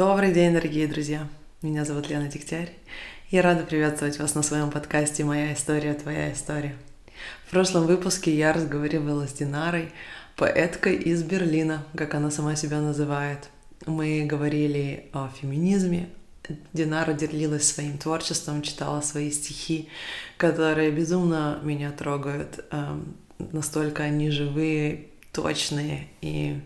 Добрый день, дорогие друзья! Меня зовут Лена Дегтярь. Я рада приветствовать вас на своем подкасте «Моя история, твоя история». В прошлом выпуске я разговаривала с Динарой, поэткой из Берлина, как она сама себя называет. Мы говорили о феминизме, Динара делилась своим творчеством, читала свои стихи, которые безумно меня трогают. Эм, настолько они живые, точные и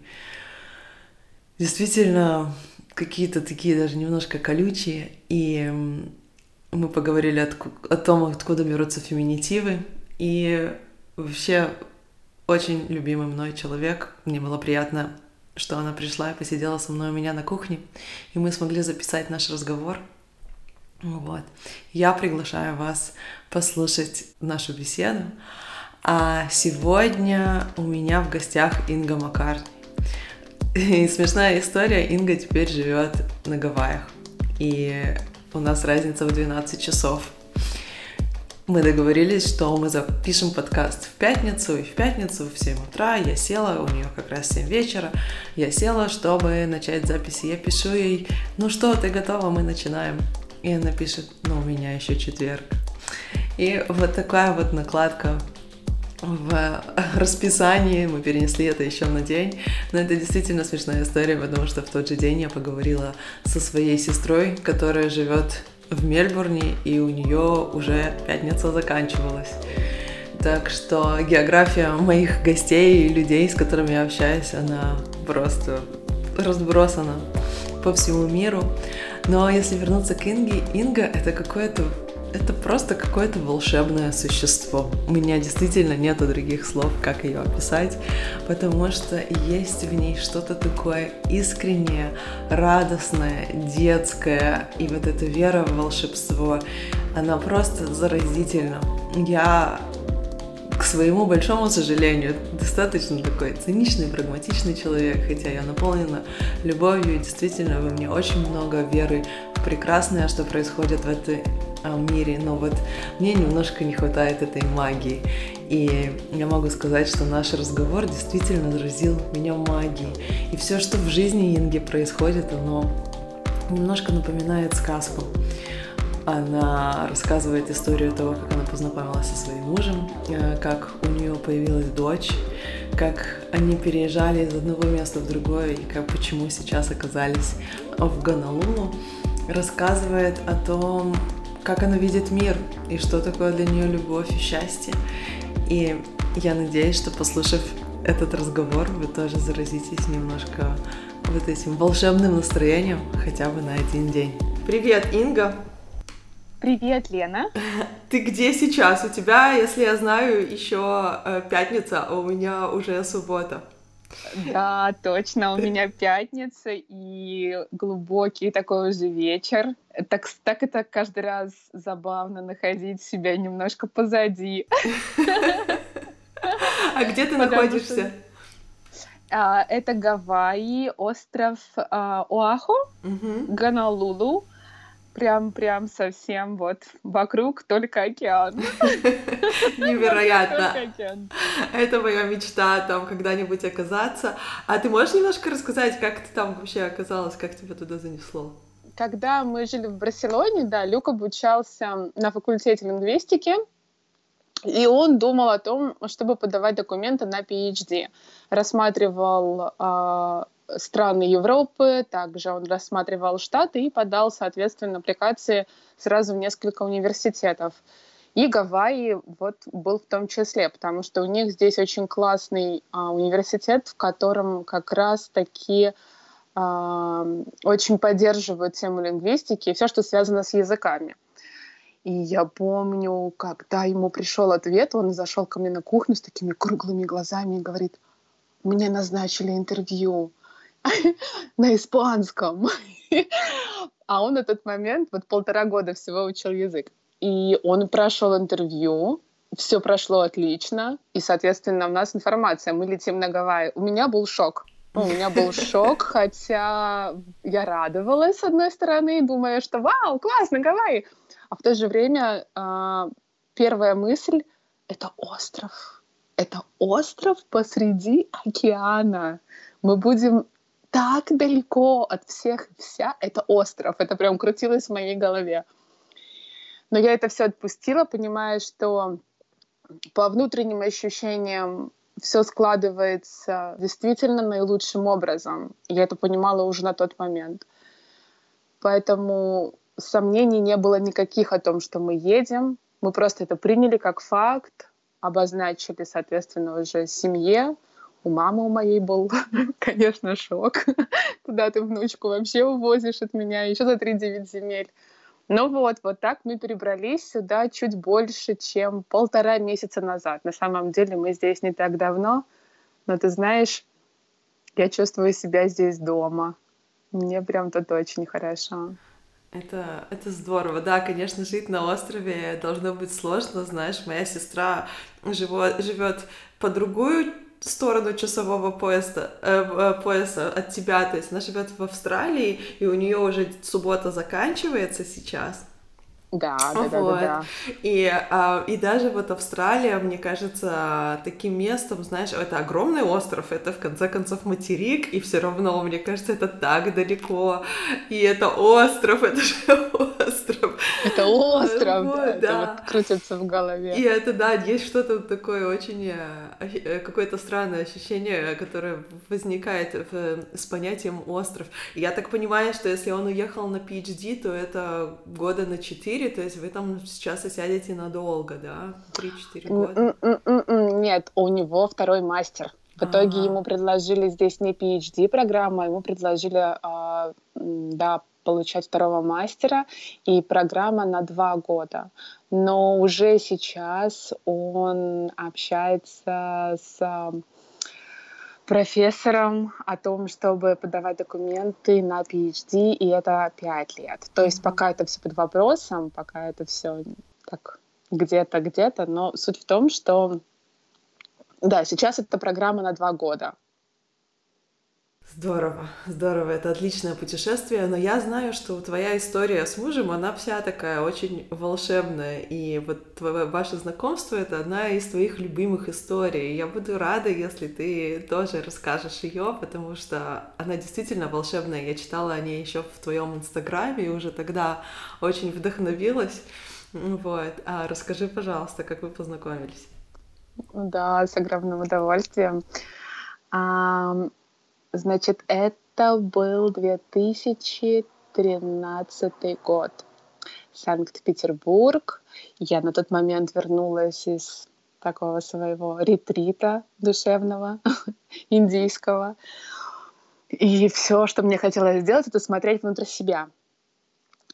действительно какие-то такие даже немножко колючие. И мы поговорили о том, откуда берутся феминитивы. И вообще очень любимый мной человек. Мне было приятно что она пришла и посидела со мной у меня на кухне, и мы смогли записать наш разговор. Вот. Я приглашаю вас послушать нашу беседу. А сегодня у меня в гостях Инга Маккартни. И смешная история, Инга теперь живет на Гавайях. И у нас разница в 12 часов. Мы договорились, что мы запишем подкаст в пятницу, и в пятницу в 7 утра я села, у нее как раз 7 вечера, я села, чтобы начать записи. Я пишу ей, ну что, ты готова, мы начинаем. И она пишет, ну у меня еще четверг. И вот такая вот накладка в расписании, мы перенесли это еще на день, но это действительно смешная история, потому что в тот же день я поговорила со своей сестрой, которая живет в Мельбурне, и у нее уже пятница заканчивалась. Так что география моих гостей и людей, с которыми я общаюсь, она просто разбросана по всему миру. Но если вернуться к Инге, Инга — это какое-то это просто какое-то волшебное существо. У меня действительно нету других слов, как ее описать, потому что есть в ней что-то такое искреннее, радостное, детское, и вот эта вера в волшебство, она просто заразительна. Я к своему большому сожалению, достаточно такой циничный, прагматичный человек, хотя я наполнена любовью, и действительно во мне очень много веры в прекрасное, что происходит в этой мире, но вот мне немножко не хватает этой магии. И я могу сказать, что наш разговор действительно заразил меня магией. И все, что в жизни Инги происходит, оно немножко напоминает сказку. Она рассказывает историю того, как она познакомилась со своим мужем, э, как у нее появилась дочь, как они переезжали из одного места в другое и как почему сейчас оказались в Гонолулу. Рассказывает о том, как она видит мир и что такое для нее любовь и счастье. И я надеюсь, что послушав этот разговор, вы тоже заразитесь немножко вот этим волшебным настроением хотя бы на один день. Привет, Инга! Привет, Лена. Ты где сейчас? У тебя, если я знаю, еще э, пятница, а у меня уже суббота. Да, точно, у меня пятница и глубокий такой уже вечер. Так, так это каждый раз забавно находить себя немножко позади. А где ты находишься? А, это Гавайи, остров а, Оаху, Ганалулу прям, прям совсем вот вокруг только океан. Невероятно. Это моя мечта там когда-нибудь оказаться. А ты можешь немножко рассказать, как ты там вообще оказалась, как тебя туда занесло? Когда мы жили в Барселоне, да, Люк обучался на факультете лингвистики, и он думал о том, чтобы подавать документы на PhD. Рассматривал э, страны Европы, также он рассматривал Штаты и подал, соответственно, аппликации сразу в несколько университетов. И Гавайи вот был в том числе, потому что у них здесь очень классный а, университет, в котором как раз-таки а, очень поддерживают тему лингвистики и все, что связано с языками. И я помню, когда ему пришел ответ, он зашел ко мне на кухню с такими круглыми глазами и говорит, мне назначили интервью. на испанском. А он этот момент вот полтора года всего учил язык. И он прошел интервью, все прошло отлично, и, соответственно, у нас информация, мы летим на Гавайи. У меня был шок. Ну, у меня был шок, хотя я радовалась, с одной стороны, думая, что вау, классно, Гавайи. А в то же время э, первая мысль — это остров. Это остров посреди океана. Мы будем так далеко от всех и вся. Это остров. Это прям крутилось в моей голове. Но я это все отпустила, понимая, что по внутренним ощущениям все складывается действительно наилучшим образом. Я это понимала уже на тот момент. Поэтому сомнений не было никаких о том, что мы едем. Мы просто это приняли как факт, обозначили, соответственно, уже семье. У мамы у моей был, конечно, шок. Куда ты внучку вообще увозишь от меня? Еще за 3-9 земель. Ну вот, вот так мы перебрались сюда чуть больше, чем полтора месяца назад. На самом деле мы здесь не так давно, но ты знаешь, я чувствую себя здесь дома. Мне прям тут очень хорошо. Это, это здорово. Да, конечно, жить на острове должно быть сложно. Знаешь, моя сестра живет, живет по другую сторону часового пояса, э, э, пояса от тебя. То есть она живет в Австралии, и у нее уже суббота заканчивается сейчас. Да, да, вот. да, да, да. И, а, и даже вот Австралия, мне кажется, таким местом, знаешь, это огромный остров, это в конце концов материк, и все равно, мне кажется, это так далеко. И это остров, это же остров. Это остров, вот, да, да. Это вот крутится в голове. И это, да, есть что-то такое очень, э, э, какое-то странное ощущение, которое возникает в, с понятием остров. Я так понимаю, что если он уехал на PhD, то это года на четыре, 4, то есть вы там сейчас осядете надолго, да? 3-4 года? Нет, у него второй мастер. В итоге ему предложили здесь не PhD-программа, а ему предложили, а, да, получать второго мастера, и программа на два года. Но уже сейчас он общается с профессором о том, чтобы подавать документы на PhD, и это пять лет. То есть пока это все под вопросом, пока это все так где-то, где-то, но суть в том, что да, сейчас это программа на два года. Здорово, здорово, это отличное путешествие, но я знаю, что твоя история с мужем, она вся такая очень волшебная, и вот твое, ваше знакомство — это одна из твоих любимых историй. Я буду рада, если ты тоже расскажешь ее, потому что она действительно волшебная. Я читала о ней еще в твоем инстаграме и уже тогда очень вдохновилась. Вот, а расскажи, пожалуйста, как вы познакомились? Да, с огромным удовольствием. Значит, это был 2013 год. Санкт-Петербург. Я на тот момент вернулась из такого своего ретрита душевного, индийского. И все, что мне хотелось сделать, это смотреть внутрь себя.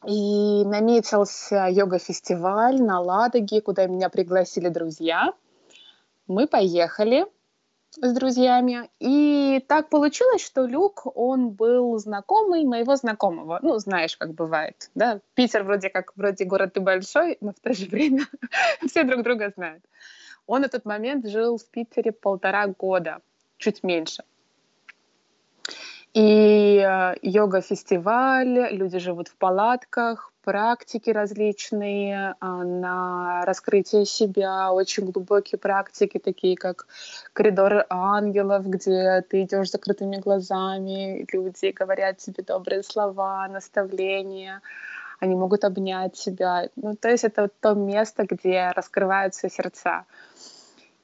И наметился йога-фестиваль на Ладоге, куда меня пригласили друзья. Мы поехали — с друзьями. И так получилось, что Люк, он был знакомый моего знакомого. Ну, знаешь, как бывает, да? Питер вроде как, вроде город и большой, но в то же время все друг друга знают. Он в этот момент жил в Питере полтора года, чуть меньше. И э, йога-фестиваль, люди живут в палатках, практики различные а, на раскрытие себя, очень глубокие практики, такие как коридоры ангелов, где ты идешь с закрытыми глазами, люди говорят тебе добрые слова, наставления, они могут обнять тебя. Ну, то есть это то место, где раскрываются сердца.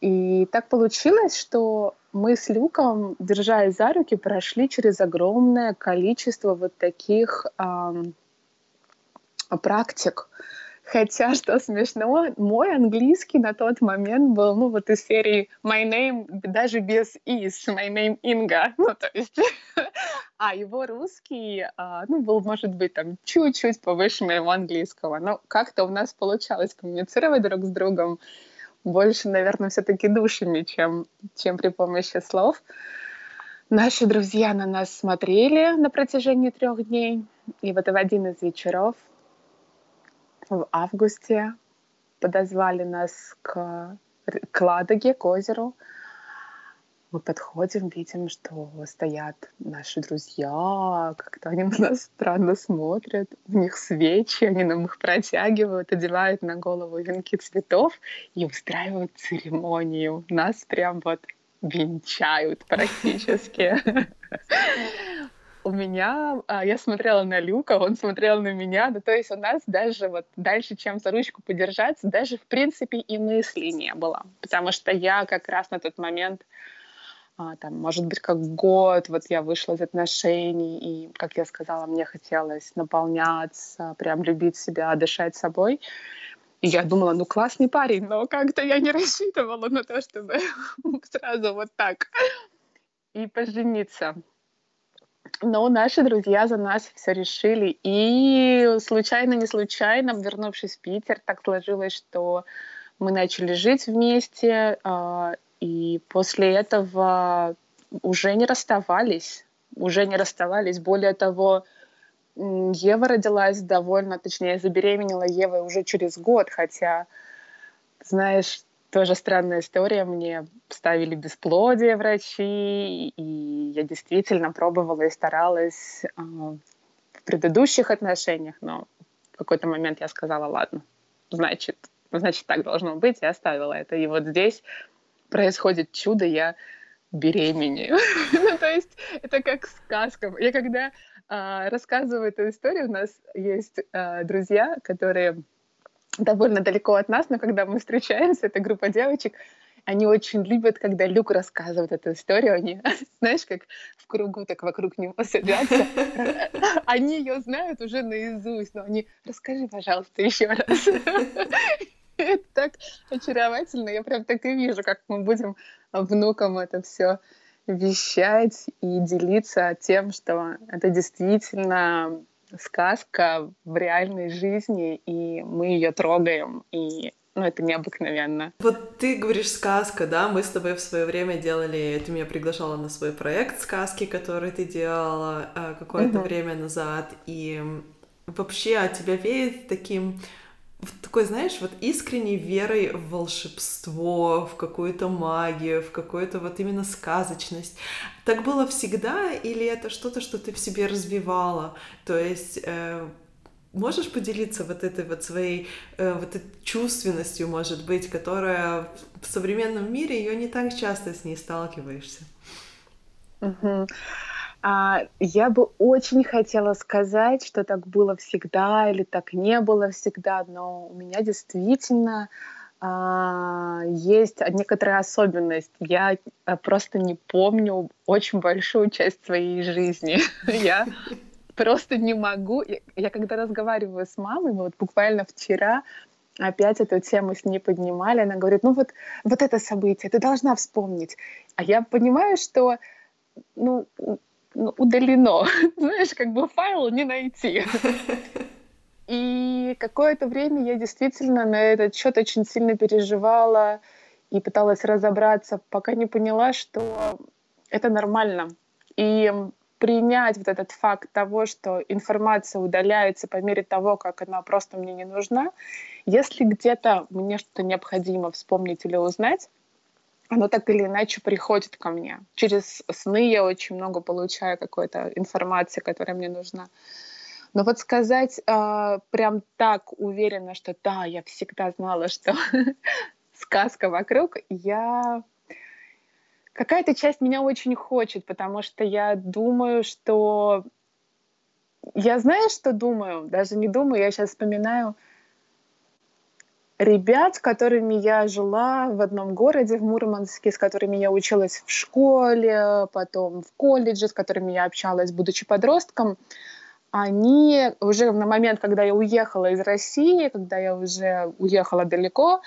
И так получилось, что мы с Люком, держась за руки, прошли через огромное количество вот таких эм, практик. Хотя, что смешно, мой английский на тот момент был, ну, вот из серии «My name» даже без «is», «My name Инга», ну, то есть, а его русский, а, ну, был, может быть, там, чуть-чуть повыше моего английского, но как-то у нас получалось коммуницировать друг с другом, больше, наверное, все-таки душами, чем, чем при помощи слов. Наши друзья на нас смотрели на протяжении трех дней, и вот в один из вечеров в августе подозвали нас к, к Ладоге, к озеру. Мы подходим, видим, что стоят наши друзья, как-то они на нас странно смотрят, у них свечи, они нам их протягивают, одевают на голову венки цветов и устраивают церемонию. Нас прям вот венчают практически. у меня, а, я смотрела на Люка, он смотрел на меня, ну, то есть у нас даже вот дальше, чем за ручку подержаться, даже в принципе и мысли не было, потому что я как раз на тот момент а, там, может быть, как год, вот я вышла из отношений, и, как я сказала, мне хотелось наполняться, прям любить себя, дышать собой. И я думала, ну классный парень, но как-то я не рассчитывала на то, чтобы сразу вот так и пожениться. Но наши друзья за нас все решили. И случайно, не случайно, вернувшись в Питер, так сложилось, что мы начали жить вместе. А, и после этого уже не расставались. Уже не расставались. Более того, Ева родилась довольно, точнее, забеременела Ева уже через год, хотя, знаешь, тоже странная история. Мне ставили бесплодие врачи, и я действительно пробовала и старалась э, в предыдущих отношениях, но в какой-то момент я сказала, ладно, значит, значит так должно быть, и оставила это. И вот здесь происходит чудо, я беременею. ну, то есть это как сказка. Я когда э, рассказываю эту историю, у нас есть э, друзья, которые довольно далеко от нас, но когда мы встречаемся, это группа девочек, они очень любят, когда Люк рассказывает эту историю, они, знаешь, как в кругу так вокруг него садятся. Они ее знают уже наизусть, но они, расскажи, пожалуйста, еще раз. Это так очаровательно. Я прям так и вижу, как мы будем внукам это все вещать и делиться тем, что это действительно сказка в реальной жизни, и мы ее трогаем, и ну, это необыкновенно. Вот ты говоришь сказка, да? Мы с тобой в свое время делали, ты меня приглашала на свой проект сказки, который ты делала э, какое-то угу. время назад, и вообще от тебя веет таким такой, знаешь, вот искренней верой в волшебство, в какую-то магию, в какую-то вот именно сказочность. Так было всегда или это что-то, что ты в себе развивала? То есть э, можешь поделиться вот этой вот своей э, вот этой чувственностью, может быть, которая в современном мире ее не так часто с ней сталкиваешься? Uh-huh. А, я бы очень хотела сказать, что так было всегда или так не было всегда, но у меня действительно а, есть некоторая особенность. Я а, просто не помню очень большую часть своей жизни. Я просто не могу. Я, когда разговариваю с мамой, вот буквально вчера опять эту тему с ней поднимали, она говорит, ну вот, вот это событие, ты должна вспомнить. А я понимаю, что ну, удалено. Знаешь, как бы файл не найти. И какое-то время я действительно на этот счет очень сильно переживала и пыталась разобраться, пока не поняла, что это нормально. И принять вот этот факт того, что информация удаляется по мере того, как она просто мне не нужна. Если где-то мне что-то необходимо вспомнить или узнать, оно так или иначе приходит ко мне. Через сны я очень много получаю какой-то информации, которая мне нужна. Но вот сказать э, прям так уверенно, что да, я всегда знала, что сказка вокруг, я какая-то часть меня очень хочет, потому что я думаю, что я знаю, что думаю, даже не думаю, я сейчас вспоминаю, ребят, с которыми я жила в одном городе, в Мурманске, с которыми я училась в школе, потом в колледже, с которыми я общалась, будучи подростком, они уже на момент, когда я уехала из России, когда я уже уехала далеко,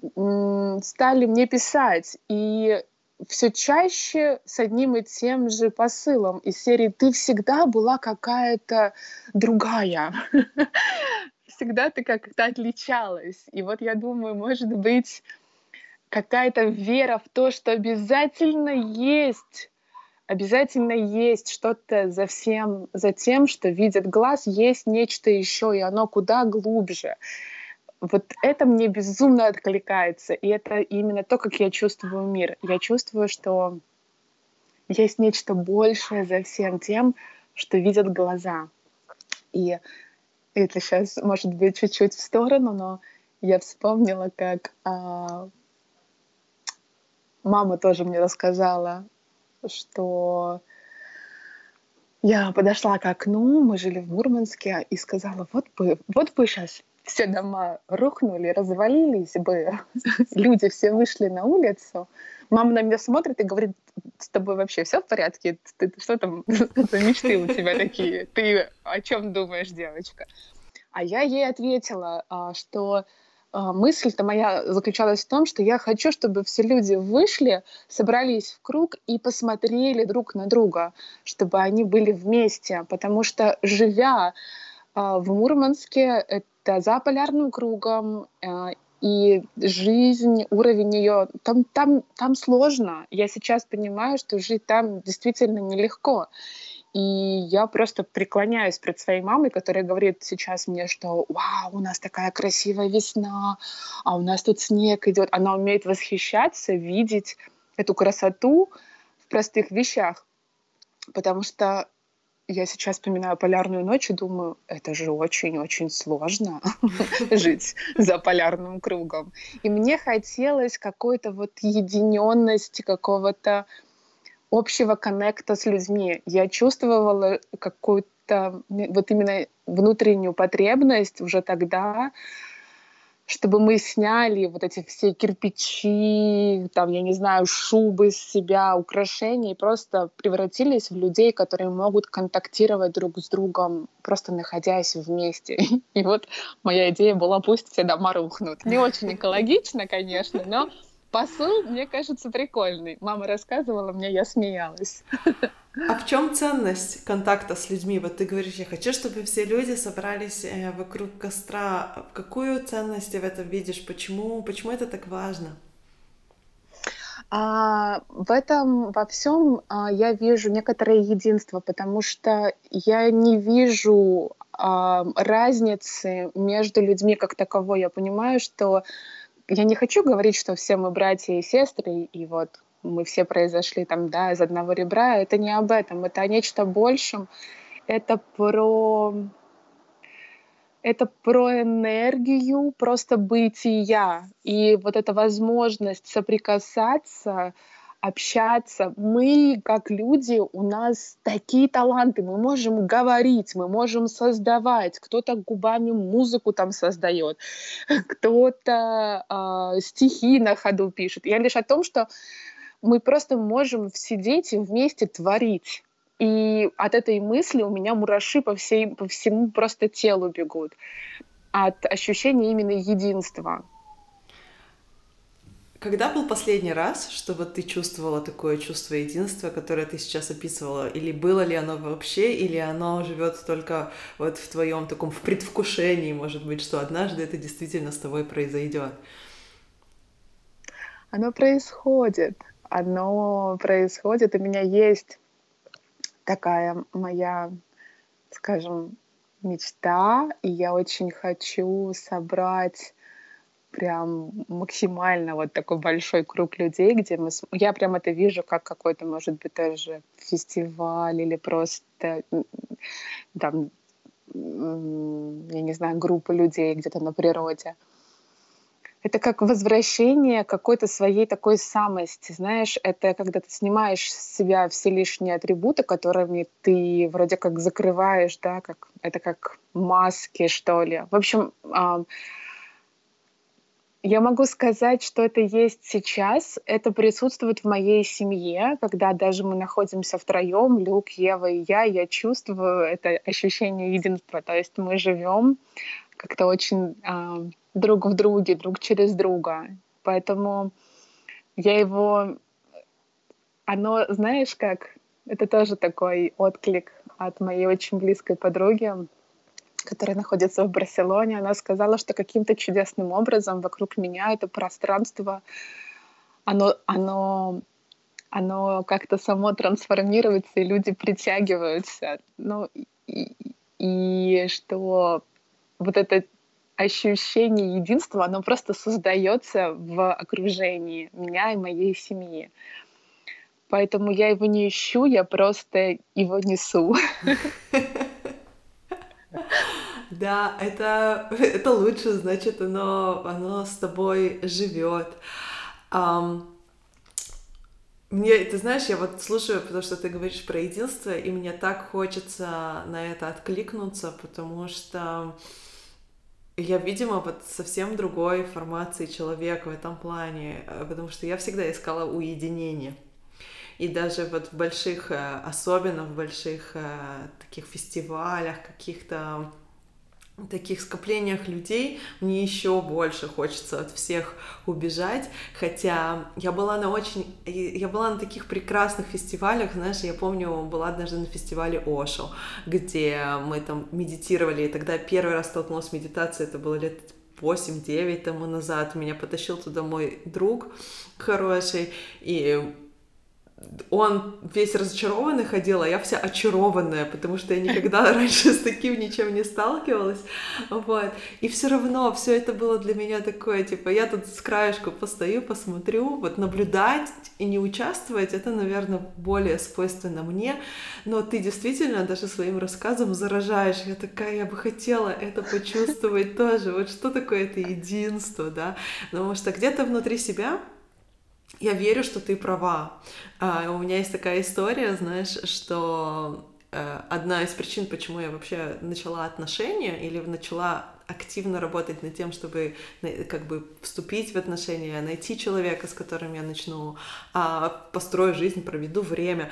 стали мне писать. И все чаще с одним и тем же посылом из серии «Ты всегда была какая-то другая». всегда ты как-то отличалась. И вот я думаю, может быть, какая-то вера в то, что обязательно есть, обязательно есть что-то за всем, за тем, что видит глаз, есть нечто еще, и оно куда глубже. Вот это мне безумно откликается, и это именно то, как я чувствую мир. Я чувствую, что есть нечто большее за всем тем, что видят глаза. И это сейчас может быть чуть-чуть в сторону, но я вспомнила, как а, мама тоже мне рассказала, что Я подошла к окну, мы жили в Мурманске, и сказала, вот бы, вот бы сейчас все дома рухнули, развалились бы, люди все вышли на улицу. Мама на меня смотрит и говорит, с тобой вообще все в порядке? Ты, что там за мечты у тебя такие? Ты о чем думаешь, девочка? А я ей ответила, а, что а, мысль-то моя заключалась в том, что я хочу, чтобы все люди вышли, собрались в круг и посмотрели друг на друга, чтобы они были вместе, потому что живя а, в Мурманске, это за полярным кругом, и жизнь, уровень ее, там, там, там сложно. Я сейчас понимаю, что жить там действительно нелегко. И я просто преклоняюсь перед своей мамой, которая говорит сейчас мне, что «Вау, у нас такая красивая весна, а у нас тут снег идет». Она умеет восхищаться, видеть эту красоту в простых вещах. Потому что я сейчас вспоминаю полярную ночь и думаю, это же очень-очень сложно жить за полярным кругом. И мне хотелось какой-то вот единенности, какого-то общего коннекта с людьми. Я чувствовала какую-то вот именно внутреннюю потребность уже тогда, чтобы мы сняли вот эти все кирпичи, там, я не знаю, шубы с себя, украшения, и просто превратились в людей, которые могут контактировать друг с другом, просто находясь вместе. И вот моя идея была, пусть все дома рухнут. Не очень экологично, конечно, но посыл, мне кажется, прикольный. Мама рассказывала мне, я смеялась. А в чем ценность контакта с людьми? Вот ты говоришь, я хочу, чтобы все люди собрались э, вокруг костра. Какую ценность ты в этом видишь? Почему, почему это так важно? А, в этом во всем а, я вижу некоторое единство, потому что я не вижу а, разницы между людьми как таковой. Я понимаю, что я не хочу говорить, что все мы братья и сестры, и вот мы все произошли там, да, из одного ребра. Это не об этом, это о нечто большем. Это про это про энергию просто бытия. И вот эта возможность соприкасаться, общаться. Мы, как люди, у нас такие таланты. Мы можем говорить, мы можем создавать. Кто-то губами музыку там создает, кто-то э, стихи на ходу пишет. Я лишь о том, что мы просто можем сидеть и вместе творить. И от этой мысли у меня мураши по, всей, по всему просто телу бегут. От ощущения именно единства. Когда был последний раз, что вот ты чувствовала такое чувство единства, которое ты сейчас описывала? Или было ли оно вообще, или оно живет только вот в твоем таком в предвкушении, может быть, что однажды это действительно с тобой произойдет? Оно происходит. Оно происходит. У меня есть такая моя, скажем, мечта, и я очень хочу собрать прям максимально вот такой большой круг людей, где мы... Я прям это вижу как какой-то, может быть, даже фестиваль или просто там, я не знаю, группа людей где-то на природе. Это как возвращение какой-то своей такой самости, знаешь, это когда ты снимаешь с себя все лишние атрибуты, которыми ты вроде как закрываешь, да, как, это как маски, что ли. В общем, я могу сказать, что это есть сейчас. Это присутствует в моей семье, когда даже мы находимся втроем, Люк, Ева и я, я чувствую это ощущение единства. То есть мы живем как-то очень э, друг в друге, друг через друга. Поэтому я его... Оно, знаешь, как... Это тоже такой отклик от моей очень близкой подруги которая находится в Барселоне, она сказала, что каким-то чудесным образом вокруг меня это пространство, оно, оно, оно как-то само трансформируется, и люди притягиваются. Ну, и, и что вот это ощущение единства, оно просто создается в окружении меня и моей семьи. Поэтому я его не ищу, я просто его несу. Да, это, это лучше, значит, оно, оно с тобой живет. Um, Мне, ты знаешь, я вот слушаю, потому что ты говоришь про единство, и мне так хочется на это откликнуться, потому что я, видимо, вот совсем другой формации человека в этом плане, э, потому что я всегда искала уединение. И даже вот в больших, э, особенно в больших э, таких фестивалях, каких-то таких скоплениях людей мне еще больше хочется от всех убежать, хотя я была на очень, я была на таких прекрасных фестивалях, знаешь, я помню, была однажды на фестивале Ошо, где мы там медитировали, и тогда первый раз столкнулась с медитацией, это было лет 8-9 тому назад, меня потащил туда мой друг хороший, и он весь разочарованный ходил, а я вся очарованная, потому что я никогда раньше с таким ничем не сталкивалась, вот, и все равно все это было для меня такое, типа, я тут с краешку постою, посмотрю, вот наблюдать и не участвовать, это, наверное, более свойственно мне, но ты действительно даже своим рассказом заражаешь, я такая, я бы хотела это почувствовать тоже, вот что такое это единство, да, потому что где-то внутри себя я верю, что ты права. А, у меня есть такая история, знаешь, что э, одна из причин, почему я вообще начала отношения или начала активно работать над тем, чтобы как бы вступить в отношения, найти человека, с которым я начну, а, построю жизнь, проведу время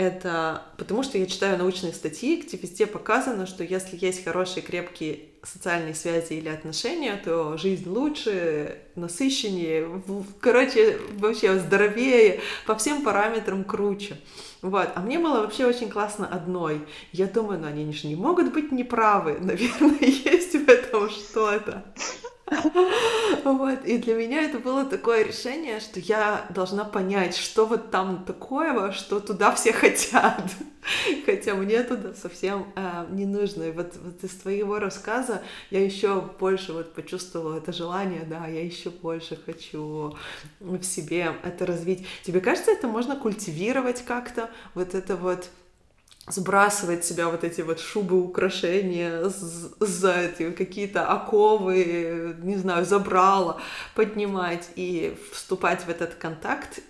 это потому что я читаю научные статьи, где везде показано, что если есть хорошие, крепкие социальные связи или отношения, то жизнь лучше, насыщеннее, короче, вообще здоровее, по всем параметрам круче. Вот. А мне было вообще очень классно одной. Я думаю, ну они же не могут быть неправы. Наверное, есть в этом что-то. Вот, и для меня это было такое решение, что я должна понять, что вот там такое, что туда все хотят. Хотя мне туда совсем э, не нужно. И вот, вот из твоего рассказа я еще больше вот почувствовала это желание, да, я еще больше хочу в себе это развить. Тебе кажется, это можно культивировать как-то? Вот это вот сбрасывать себя вот эти вот шубы, украшения, за эти какие-то оковы, не знаю, забрала, поднимать и вступать в этот контакт.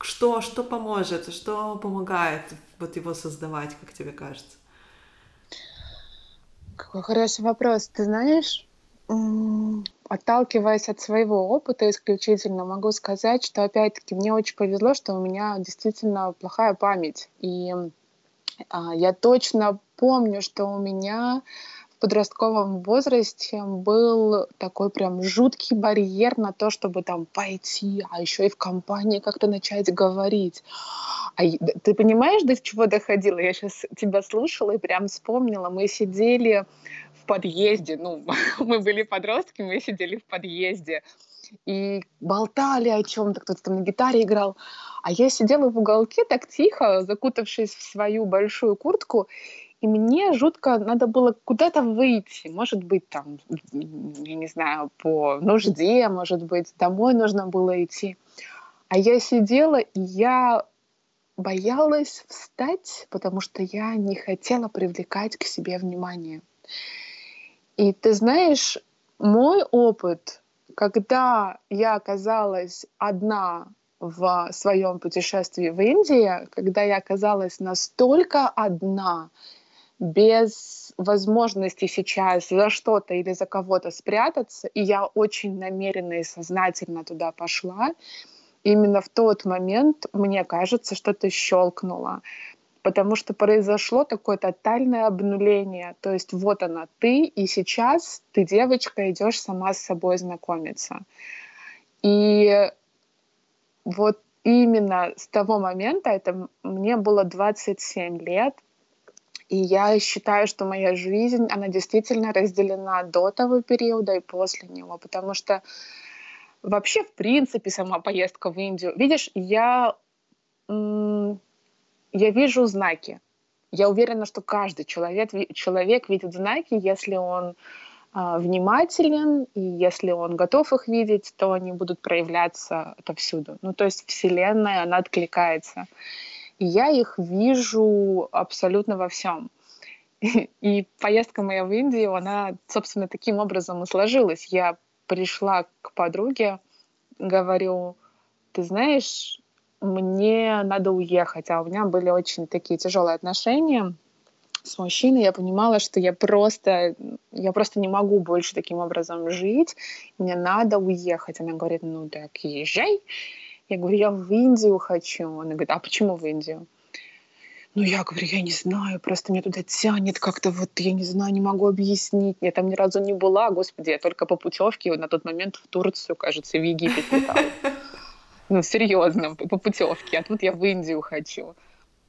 Что, что поможет, что помогает вот его создавать, как тебе кажется? Какой хороший вопрос. Ты знаешь, отталкиваясь от своего опыта исключительно, могу сказать, что опять-таки мне очень повезло, что у меня действительно плохая память. И я точно помню, что у меня в подростковом возрасте был такой прям жуткий барьер на то, чтобы там пойти, а еще и в компании как-то начать говорить. А ты понимаешь, до чего доходило? Я сейчас тебя слушала и прям вспомнила. Мы сидели в подъезде, ну, мы были подростки, мы сидели в подъезде и болтали о чем-то, кто-то там на гитаре играл. А я сидела в уголке так тихо, закутавшись в свою большую куртку, и мне жутко надо было куда-то выйти. Может быть, там, я не знаю, по нужде, может быть, домой нужно было идти. А я сидела, и я боялась встать, потому что я не хотела привлекать к себе внимание. И ты знаешь, мой опыт когда я оказалась одна в своем путешествии в Индии, когда я оказалась настолько одна, без возможности сейчас за что-то или за кого-то спрятаться, и я очень намеренно и сознательно туда пошла, именно в тот момент, мне кажется, что-то щелкнуло потому что произошло такое тотальное обнуление. То есть вот она ты, и сейчас ты, девочка, идешь сама с собой знакомиться. И вот именно с того момента, это мне было 27 лет, и я считаю, что моя жизнь, она действительно разделена до того периода и после него, потому что вообще, в принципе, сама поездка в Индию, видишь, я я вижу знаки. Я уверена, что каждый человек, человек видит знаки, если он э, внимателен, и если он готов их видеть, то они будут проявляться отовсюду. Ну, то есть Вселенная, она откликается. И я их вижу абсолютно во всем. И поездка моя в Индию, она, собственно, таким образом и сложилась. Я пришла к подруге, говорю, ты знаешь, мне надо уехать, а у меня были очень такие тяжелые отношения с мужчиной, я понимала, что я просто, я просто не могу больше таким образом жить, мне надо уехать. Она говорит, ну так езжай. Я говорю, я в Индию хочу. Она говорит, а почему в Индию? Ну, я говорю, я не знаю, просто мне туда тянет как-то вот, я не знаю, не могу объяснить. Я там ни разу не была, господи, я только по путевке на тот момент в Турцию, кажется, в Египет летала. Ну, серьезно, по путевке. А тут я в Индию хочу.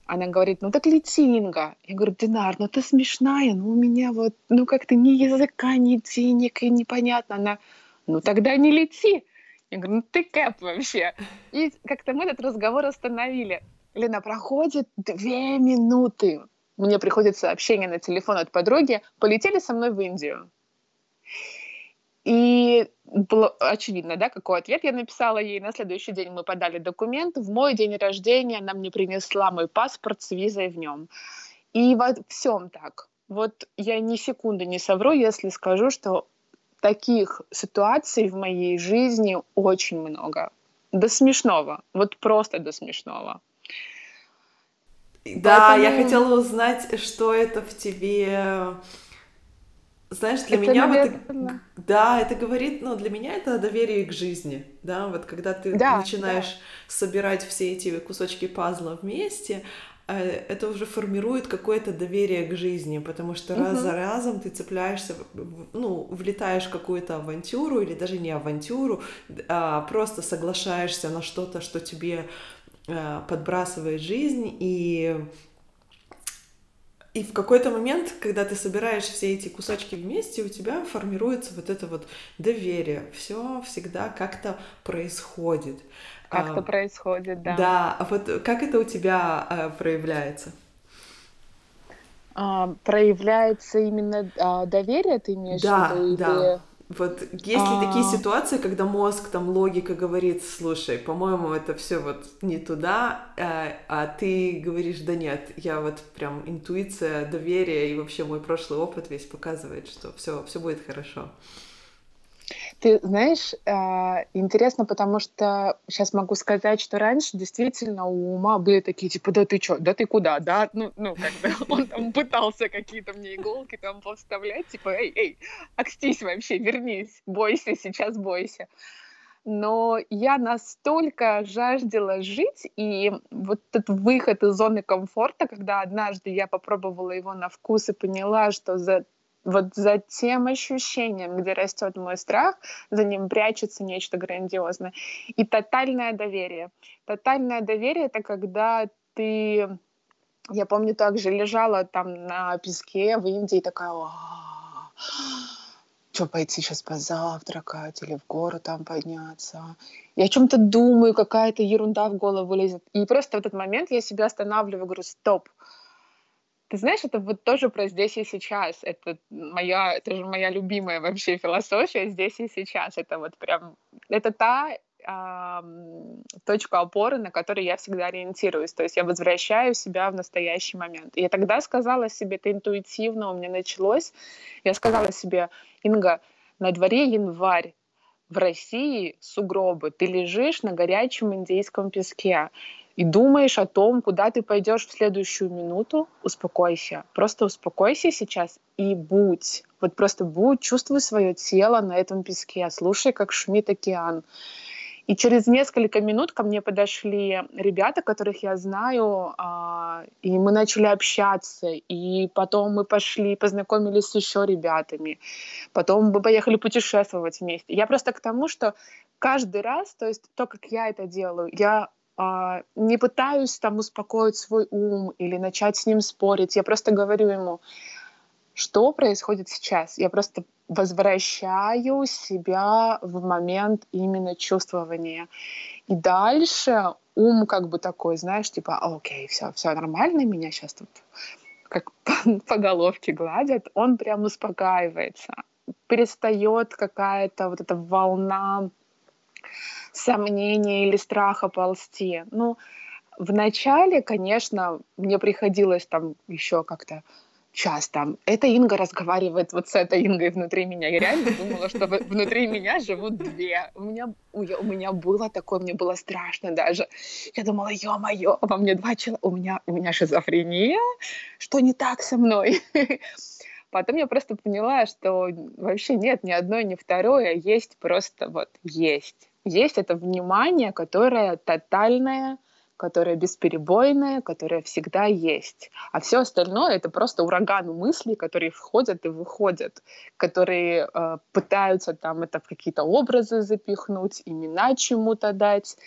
Она говорит, ну так лети, Инга. Я говорю, Динар, ну ты смешная, ну у меня вот, ну как-то ни языка, ни денег, и непонятно. Она, ну тогда не лети. Я говорю, ну ты кэп вообще. И как-то мы этот разговор остановили. Лена, проходит две минуты. Мне приходит сообщение на телефон от подруги, полетели со мной в Индию. И было очевидно, да, какой ответ я написала ей. На следующий день мы подали документ. В мой день рождения она мне принесла мой паспорт с визой в нем. И во всем так. Вот я ни секунды не совру, если скажу, что таких ситуаций в моей жизни очень много. До смешного. Вот просто до смешного. Да, Поэтому... я хотела узнать, что это в тебе знаешь, для это, меня наверное... вот, да, это говорит, ну, для меня это доверие к жизни, да, вот когда ты да, начинаешь да. собирать все эти кусочки пазла вместе, э, это уже формирует какое-то доверие к жизни, потому что угу. раз за разом ты цепляешься, ну, влетаешь в какую-то авантюру или даже не авантюру, а просто соглашаешься на что-то, что тебе э, подбрасывает жизнь, и и в какой-то момент, когда ты собираешь все эти кусочки вместе, у тебя формируется вот это вот доверие. Все всегда как-то происходит. Как-то а, происходит, да. Да, а вот как это у тебя а, проявляется? А, проявляется именно а, доверие, ты имеешь да, в виду? Да, вот есть ли такие а. ситуации, когда мозг, там, логика говорит, слушай, по-моему, это все вот не туда, а, а ты говоришь, да нет, я вот прям интуиция, доверие и вообще мой прошлый опыт весь показывает, что все, все будет хорошо. Ты знаешь, а, интересно, потому что сейчас могу сказать, что раньше действительно у ума были такие, типа, да ты что, да ты куда, да, ну, ну, как бы он там пытался какие-то мне иголки там поставлять, типа, эй, эй, окстись вообще, вернись, бойся, сейчас бойся. Но я настолько жаждала жить, и вот этот выход из зоны комфорта, когда однажды я попробовала его на вкус и поняла, что за вот за тем ощущением, где растет мой страх, за ним прячется нечто грандиозное. И тотальное доверие. Тотальное доверие — это когда ты... Я помню, также лежала там на песке в Индии, такая... Что, пойти сейчас позавтракать или в гору там подняться? Я о чем-то думаю, какая-то ерунда в голову лезет. И просто в этот момент я себя останавливаю, говорю, стоп, ты знаешь, это вот тоже про здесь и сейчас. Это моя, это же моя любимая вообще философия здесь и сейчас. Это вот прям, это та точка опоры, на которой я всегда ориентируюсь. То есть я возвращаю себя в настоящий момент. И я тогда сказала себе, это интуитивно у меня началось. Я сказала себе, Инга, на дворе январь, в России сугробы, ты лежишь на горячем индейском песке и думаешь о том, куда ты пойдешь в следующую минуту, успокойся. Просто успокойся сейчас и будь. Вот просто будь, чувствуй свое тело на этом песке, слушай, как шумит океан. И через несколько минут ко мне подошли ребята, которых я знаю, а, и мы начали общаться. И потом мы пошли, познакомились с еще ребятами. Потом мы поехали путешествовать вместе. Я просто к тому, что каждый раз, то есть то, как я это делаю, я не пытаюсь там успокоить свой ум или начать с ним спорить. Я просто говорю ему, что происходит сейчас. Я просто возвращаю себя в момент именно чувствования. И дальше ум как бы такой, знаешь, типа, окей, все, все нормально, меня сейчас тут как по, по головке гладят, он прям успокаивается. Перестает какая-то вот эта волна сомнения или страха ползти. Ну, вначале, конечно, мне приходилось там еще как-то там, эта Инга разговаривает вот с этой Ингой внутри меня. Я реально думала, что внутри меня живут две. У меня, у, у меня было такое, мне было страшно даже. Я думала, ё-моё, во мне два человека, у меня, у меня шизофрения, что не так со мной? Потом я просто поняла, что вообще нет ни одной, ни второй, а есть просто вот есть. Есть это внимание, которое тотальное, которая бесперебойная, которая всегда есть. А все остальное это просто ураган мыслей, которые входят и выходят, которые э, пытаются там это в какие-то образы запихнуть, имена чему-то дать.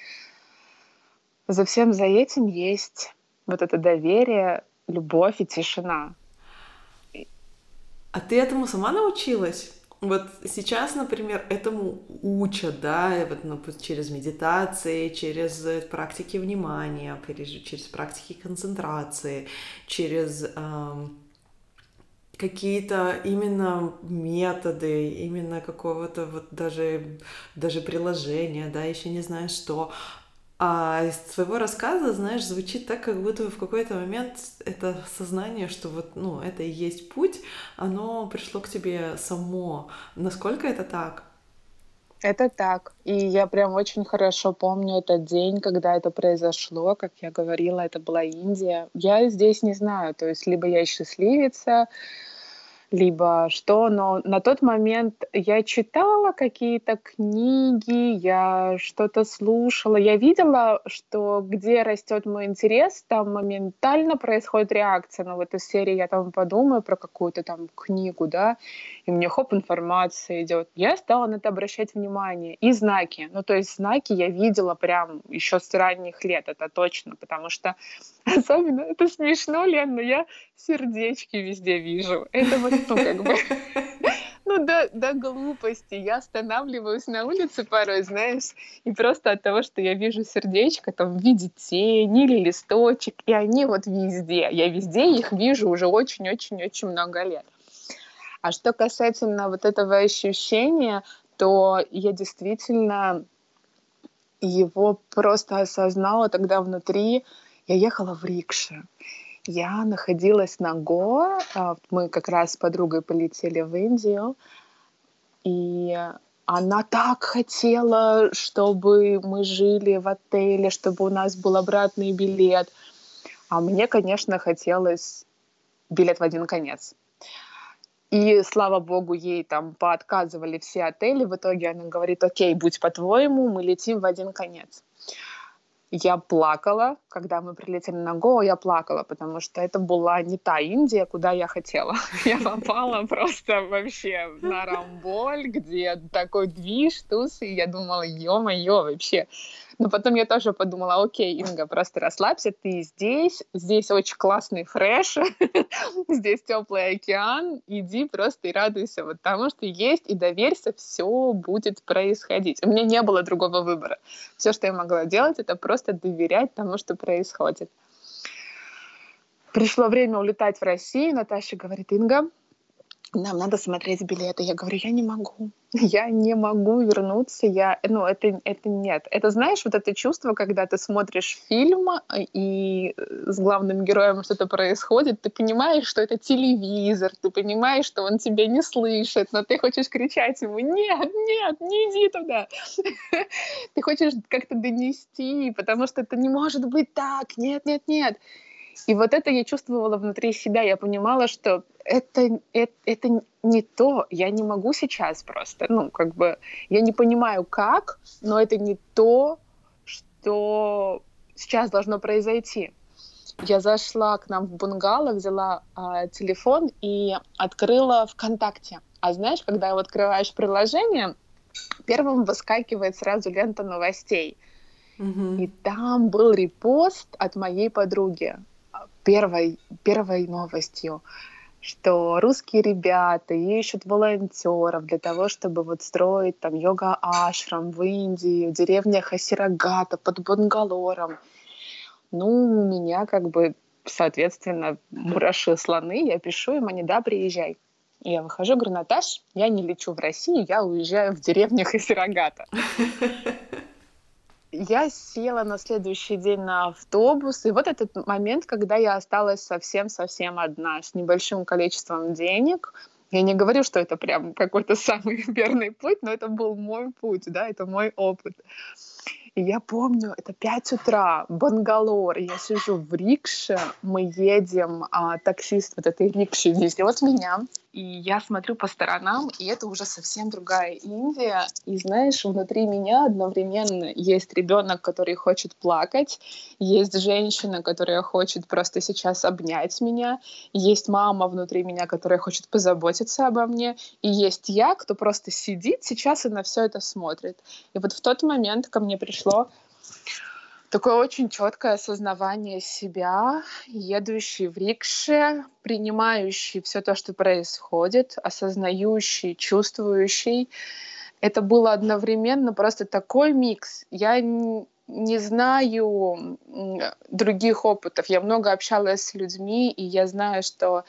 За всем за этим есть вот это доверие, любовь и тишина. А ты этому сама научилась? Вот сейчас, например, этому учат, да, вот, ну, через медитации, через э, практики внимания, через практики концентрации, через эм, какие-то именно методы, именно какого-то вот даже, даже приложения, да, еще не знаю что. А из твоего рассказа, знаешь, звучит так, как будто в какой-то момент это сознание, что вот, ну, это и есть путь, оно пришло к тебе само. Насколько это так? Это так. И я прям очень хорошо помню этот день, когда это произошло. Как я говорила, это была Индия. Я здесь не знаю, то есть либо я счастливица, либо что, но на тот момент я читала какие-то книги, я что-то слушала, я видела, что где растет мой интерес, там моментально происходит реакция ну, в этой серии, я там подумаю про какую-то там книгу, да, и мне хоп, информация идет. Я стала на это обращать внимание. И знаки. Ну, то есть знаки я видела прям еще с ранних лет, это точно, потому что особенно, это смешно, Лен, но я сердечки везде вижу. Это вот, ну, как бы... Ну, до, до глупости. Я останавливаюсь на улице порой, знаешь, и просто от того, что я вижу сердечко там в виде тени или листочек, и они вот везде. Я везде их вижу уже очень-очень-очень много лет. А что касательно вот этого ощущения, то я действительно его просто осознала тогда внутри. Я ехала в рикше. Я находилась на Го. А, мы как раз с подругой полетели в Индию. И она так хотела, чтобы мы жили в отеле, чтобы у нас был обратный билет. А мне, конечно, хотелось билет в один конец. И, слава богу, ей там поотказывали все отели. В итоге она говорит, окей, будь по-твоему, мы летим в один конец. Я плакала, когда мы прилетели на Гоа, я плакала, потому что это была не та Индия, куда я хотела. Я попала просто вообще на Рамболь, где такой движ, туз, и я думала, ё-моё, вообще, но потом я тоже подумала, окей, Инга, просто расслабься, ты здесь, здесь очень классный фреш, здесь теплый океан, иди просто и радуйся вот тому, что есть, и доверься, все будет происходить. У меня не было другого выбора. Все, что я могла делать, это просто доверять тому, что происходит. Пришло время улетать в Россию. Наташа говорит, Инга, нам надо смотреть билеты. Я говорю, я не могу. Я не могу вернуться. Я, ну, это, это нет. Это, знаешь, вот это чувство, когда ты смотришь фильм, и с главным героем что-то происходит, ты понимаешь, что это телевизор, ты понимаешь, что он тебя не слышит, но ты хочешь кричать ему, нет, нет, не иди туда. Ты хочешь как-то донести, потому что это не может быть так, нет, нет, нет. И вот это я чувствовала внутри себя. Я понимала, что это, это, это не то. Я не могу сейчас просто. Ну, как бы, я не понимаю, как, но это не то, что сейчас должно произойти. Я зашла к нам в бунгало, взяла э, телефон и открыла ВКонтакте. А знаешь, когда открываешь приложение, первым выскакивает сразу лента новостей. Mm-hmm. И там был репост от моей подруги первой, первой новостью, что русские ребята ищут волонтеров для того, чтобы вот строить там йога-ашрам в Индии, в деревне Хасирагата под Бангалором. Ну, у меня как бы, соответственно, мураши слоны, я пишу им, они, да, приезжай. Я выхожу, говорю, Наташ, я не лечу в Россию, я уезжаю в деревню Хасирагата. я села на следующий день на автобус, и вот этот момент, когда я осталась совсем-совсем одна, с небольшим количеством денег. Я не говорю, что это прям какой-то самый верный путь, но это был мой путь, да, это мой опыт. И я помню, это 5 утра, Бангалор, я сижу в рикше, мы едем, а таксист вот этой рикши везет меня, и я смотрю по сторонам, и это уже совсем другая Индия. И знаешь, внутри меня одновременно есть ребенок, который хочет плакать, есть женщина, которая хочет просто сейчас обнять меня, есть мама внутри меня, которая хочет позаботиться обо мне, и есть я, кто просто сидит сейчас и на все это смотрит. И вот в тот момент ко мне пришло такое очень четкое осознавание себя, едущий в рикше, принимающий все то, что происходит, осознающий, чувствующий. Это было одновременно просто такой микс. Я не знаю других опытов. Я много общалась с людьми, и я знаю, что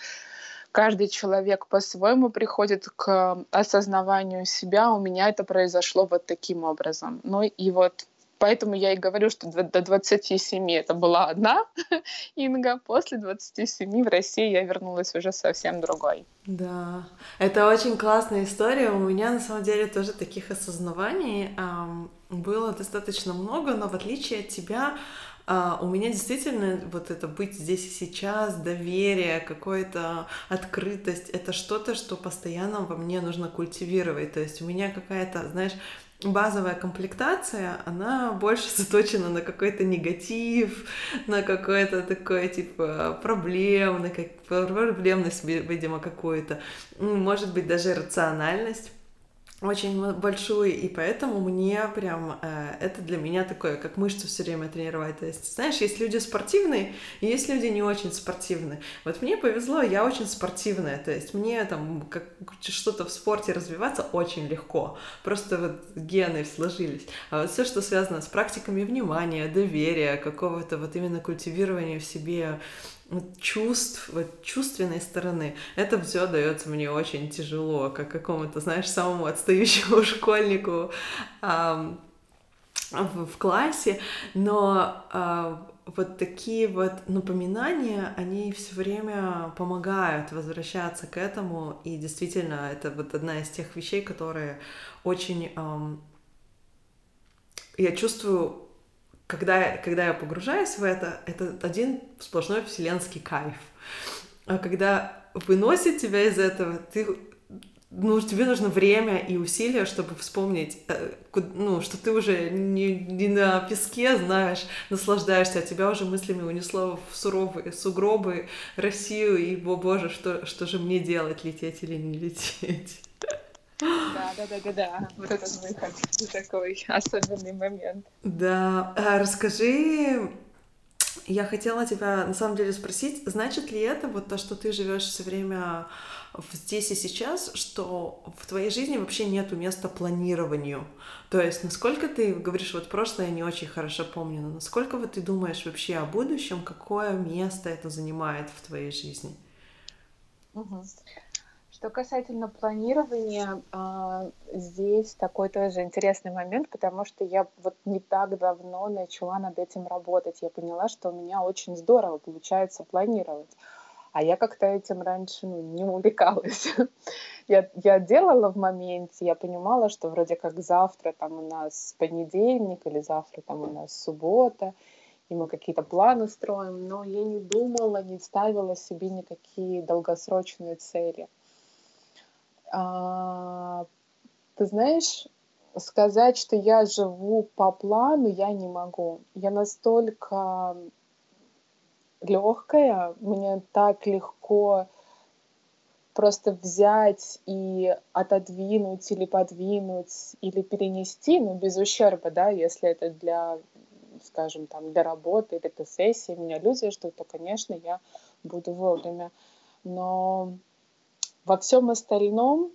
каждый человек по-своему приходит к осознаванию себя. У меня это произошло вот таким образом. Ну и вот Поэтому я и говорю, что до 27 это была одна Инга, после 27 в России я вернулась уже совсем другой. Да, это очень классная история. У меня на самом деле тоже таких осознаваний эм, было достаточно много, но в отличие от тебя, а, у меня действительно вот это быть здесь и сейчас, доверие, какая-то открытость, это что-то, что постоянно во мне нужно культивировать. То есть у меня какая-то, знаешь, базовая комплектация, она больше заточена на какой-то негатив, на какой-то такой, типа, проблем, на как... проблемность, видимо, какую-то, может быть, даже рациональность очень большую, и поэтому мне прям э, это для меня такое, как мышцу все время тренировать. То есть, знаешь, есть люди спортивные, и есть люди не очень спортивные. Вот мне повезло, я очень спортивная, то есть мне там как что-то в спорте развиваться очень легко. Просто вот гены сложились. А вот все, что связано с практиками внимания, доверия, какого-то вот именно культивирования в себе чувств, вот чувственной стороны, это все дается мне очень тяжело, как какому-то, знаешь, самому отстающему школьнику а, в, в классе, но а, вот такие вот напоминания, они все время помогают возвращаться к этому, и действительно, это вот одна из тех вещей, которые очень... Um, я чувствую когда, когда я погружаюсь в это, это один сплошной вселенский кайф. А когда выносит тебя из этого, ты ну, тебе нужно время и усилия, чтобы вспомнить, э, ну, что ты уже не, не на песке, знаешь, наслаждаешься, а тебя уже мыслями унесло в суровые сугробы Россию, и, о боже, что, что же мне делать, лететь или не лететь? Да, да, да, да, да. Вот этот выход такой особенный момент. Да, а расскажи, я хотела тебя на самом деле спросить, значит ли это вот то, что ты живешь все время здесь и сейчас, что в твоей жизни вообще нету места планированию? То есть, насколько ты говоришь, вот прошлое я не очень хорошо помню, но насколько вот ты думаешь вообще о будущем, какое место это занимает в твоей жизни? Угу. Что касательно планирования, а, здесь такой тоже интересный момент, потому что я вот не так давно начала над этим работать. Я поняла, что у меня очень здорово получается планировать. А я как-то этим раньше ну, не увлекалась. я, я делала в моменте, я понимала, что вроде как завтра там у нас понедельник или завтра там у нас суббота, и мы какие-то планы строим, но я не думала, не ставила себе никакие долгосрочные цели. А, ты знаешь, сказать, что я живу по плану, я не могу. Я настолько легкая, мне так легко просто взять и отодвинуть или подвинуть или перенести, ну, без ущерба, да, если это для, скажем, там, для работы или для сессии, меня люди ждут, то, конечно, я буду вовремя. Но во всем остальном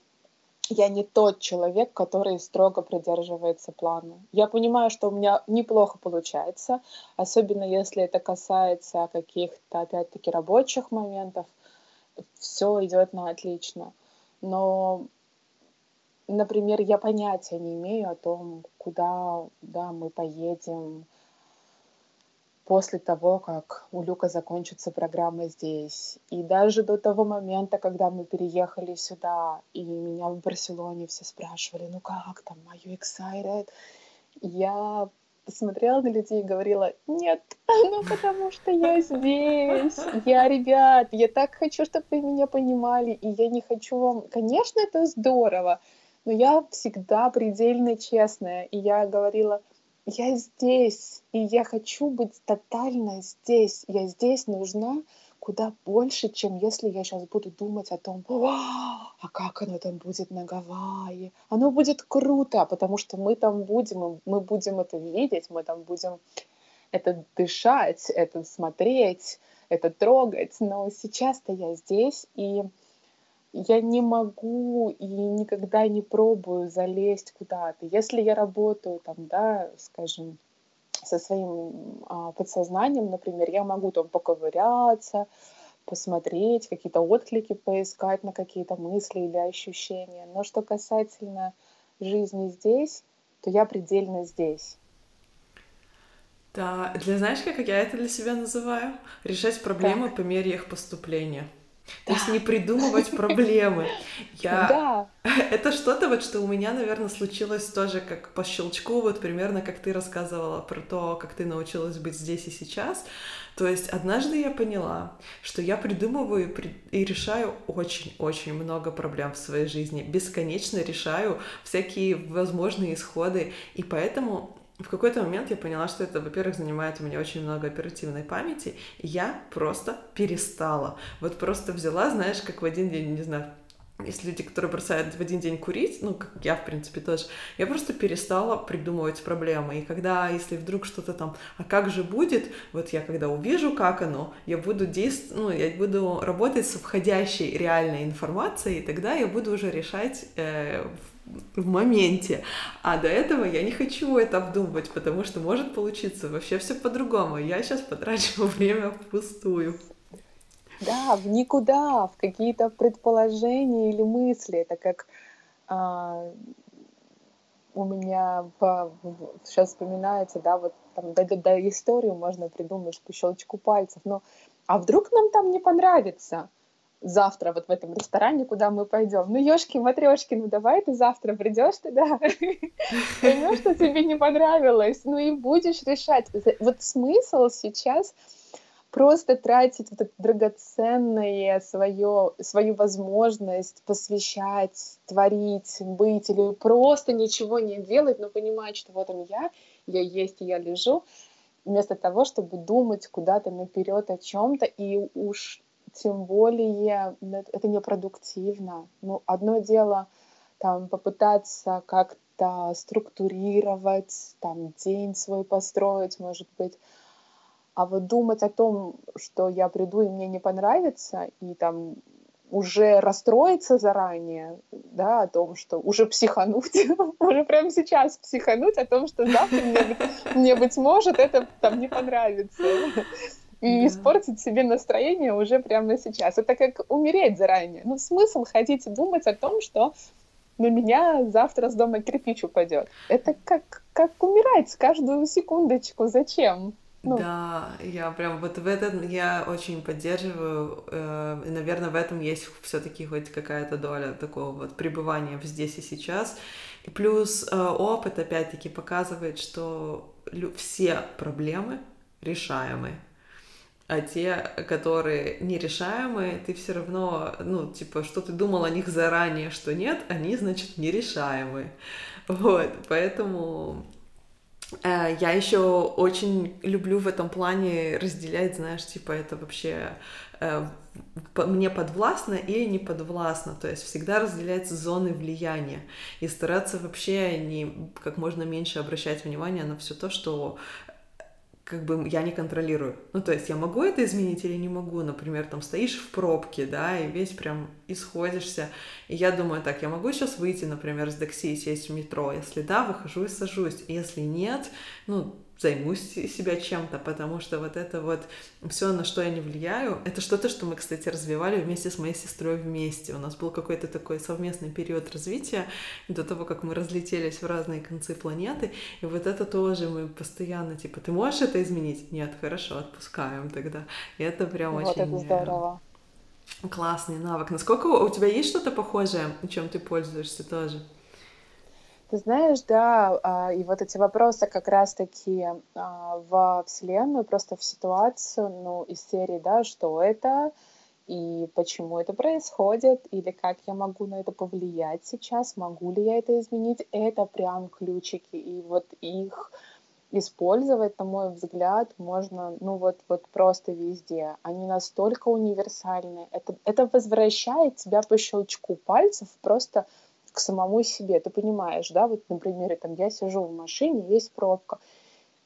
я не тот человек, который строго придерживается плана. Я понимаю, что у меня неплохо получается, особенно если это касается каких-то, опять-таки, рабочих моментов. Все идет на отлично. Но например, я понятия не имею о том, куда да, мы поедем после того, как у Люка закончится программа здесь. И даже до того момента, когда мы переехали сюда, и меня в Барселоне все спрашивали, ну как там, are you excited? Я смотрела на людей и говорила, нет, ну потому что я здесь, я, ребят, я так хочу, чтобы вы меня понимали, и я не хочу вам, конечно, это здорово, но я всегда предельно честная, и я говорила, я здесь, и я хочу быть тотально здесь, я здесь нужна, куда больше, чем если я сейчас буду думать о том, а как оно там будет на Гавайи. Оно будет круто, потому что мы там будем, мы будем это видеть, мы там будем это дышать, это смотреть, это трогать. Но сейчас-то я здесь, и я не могу и никогда не пробую залезть куда-то. Если я работаю там, да, скажем, со своим а, подсознанием, например, я могу там поковыряться, посмотреть, какие-то отклики поискать на какие-то мысли или ощущения. Но что касательно жизни здесь, то я предельно здесь. Да, для знаешь, как я это для себя называю? Решать проблемы как? по мере их поступления. То есть не придумывать проблемы. Я... Да. Это что-то вот, что у меня, наверное, случилось тоже как по щелчку, вот примерно как ты рассказывала про то, как ты научилась быть здесь и сейчас. То есть однажды я поняла, что я придумываю и решаю очень-очень много проблем в своей жизни, бесконечно решаю всякие возможные исходы, и поэтому в какой-то момент я поняла, что это, во-первых, занимает у меня очень много оперативной памяти, и я просто перестала. Вот просто взяла, знаешь, как в один день, не знаю, есть люди, которые бросают в один день курить, ну, как я, в принципе, тоже, я просто перестала придумывать проблемы. И когда, если вдруг что-то там, а как же будет, вот я когда увижу, как оно, я буду действовать, ну, я буду работать с входящей реальной информацией, и тогда я буду уже решать э, моменте. А до этого я не хочу это обдумывать, потому что может получиться вообще все по-другому. Я сейчас потрачу время впустую. Да, в никуда, в какие-то предположения или мысли. Это как а, у меня по, сейчас вспоминается, да, вот там до, до, до историю можно придумать по щелчку пальцев. Но а вдруг нам там не понравится? Завтра вот в этом ресторане, куда мы пойдем. Ну, ёшки, матрешки, ну давай ты завтра придешь туда, поймешь, что тебе не понравилось, ну и будешь решать. Вот смысл сейчас просто тратить вот это драгоценное свое, свою возможность посвящать, творить, быть или просто ничего не делать, но понимать, что вот он я, я есть я лежу, вместо того, чтобы думать куда-то наперед о чем-то и уж тем более это непродуктивно. Ну, одно дело там попытаться как-то структурировать, там день свой построить, может быть, а вот думать о том, что я приду и мне не понравится, и там уже расстроиться заранее, да, о том, что уже психануть, уже прямо сейчас психануть о том, что завтра мне, мне быть может, это там не понравится и да. испортить себе настроение уже прямо сейчас. Это как умереть заранее. Ну, смысл ходить и думать о том, что на меня завтра с дома кирпич упадет. Это как, как умирать каждую секундочку. Зачем? Ну. Да, я прям вот в этом я очень поддерживаю, э, и, наверное, в этом есть все-таки хоть какая-то доля такого вот пребывания здесь и сейчас. И плюс э, опыт, опять-таки, показывает, что все проблемы решаемы а те, которые нерешаемые, ты все равно, ну, типа, что ты думал о них заранее, что нет, они, значит, нерешаемые. Вот, поэтому э, я еще очень люблю в этом плане разделять, знаешь, типа, это вообще э, мне подвластно или не подвластно, то есть всегда разделять зоны влияния и стараться вообще не как можно меньше обращать внимание на все то, что как бы я не контролирую. Ну, то есть я могу это изменить или не могу. Например, там стоишь в пробке, да, и весь прям исходишься. И я думаю, так, я могу сейчас выйти, например, с такси и сесть в метро. Если да, выхожу и сажусь. Если нет, ну, займусь себя чем-то, потому что вот это вот все, на что я не влияю, это что-то, что мы, кстати, развивали вместе с моей сестрой вместе. У нас был какой-то такой совместный период развития до того, как мы разлетелись в разные концы планеты, и вот это тоже мы постоянно, типа, ты можешь это изменить? Нет, хорошо, отпускаем тогда. И это прям вот очень... это э, здорово. Классный навык. Насколько у тебя есть что-то похожее, чем ты пользуешься тоже? Ты знаешь, да, а, и вот эти вопросы как раз-таки а, во Вселенную, просто в ситуацию, ну, из серии, да, что это, и почему это происходит, или как я могу на это повлиять сейчас, могу ли я это изменить, это прям ключики, и вот их использовать, на мой взгляд, можно, ну вот, вот просто везде. Они настолько универсальны. Это, это возвращает тебя по щелчку пальцев просто к самому себе. Ты понимаешь, да, вот, например, там, я сижу в машине, есть пробка,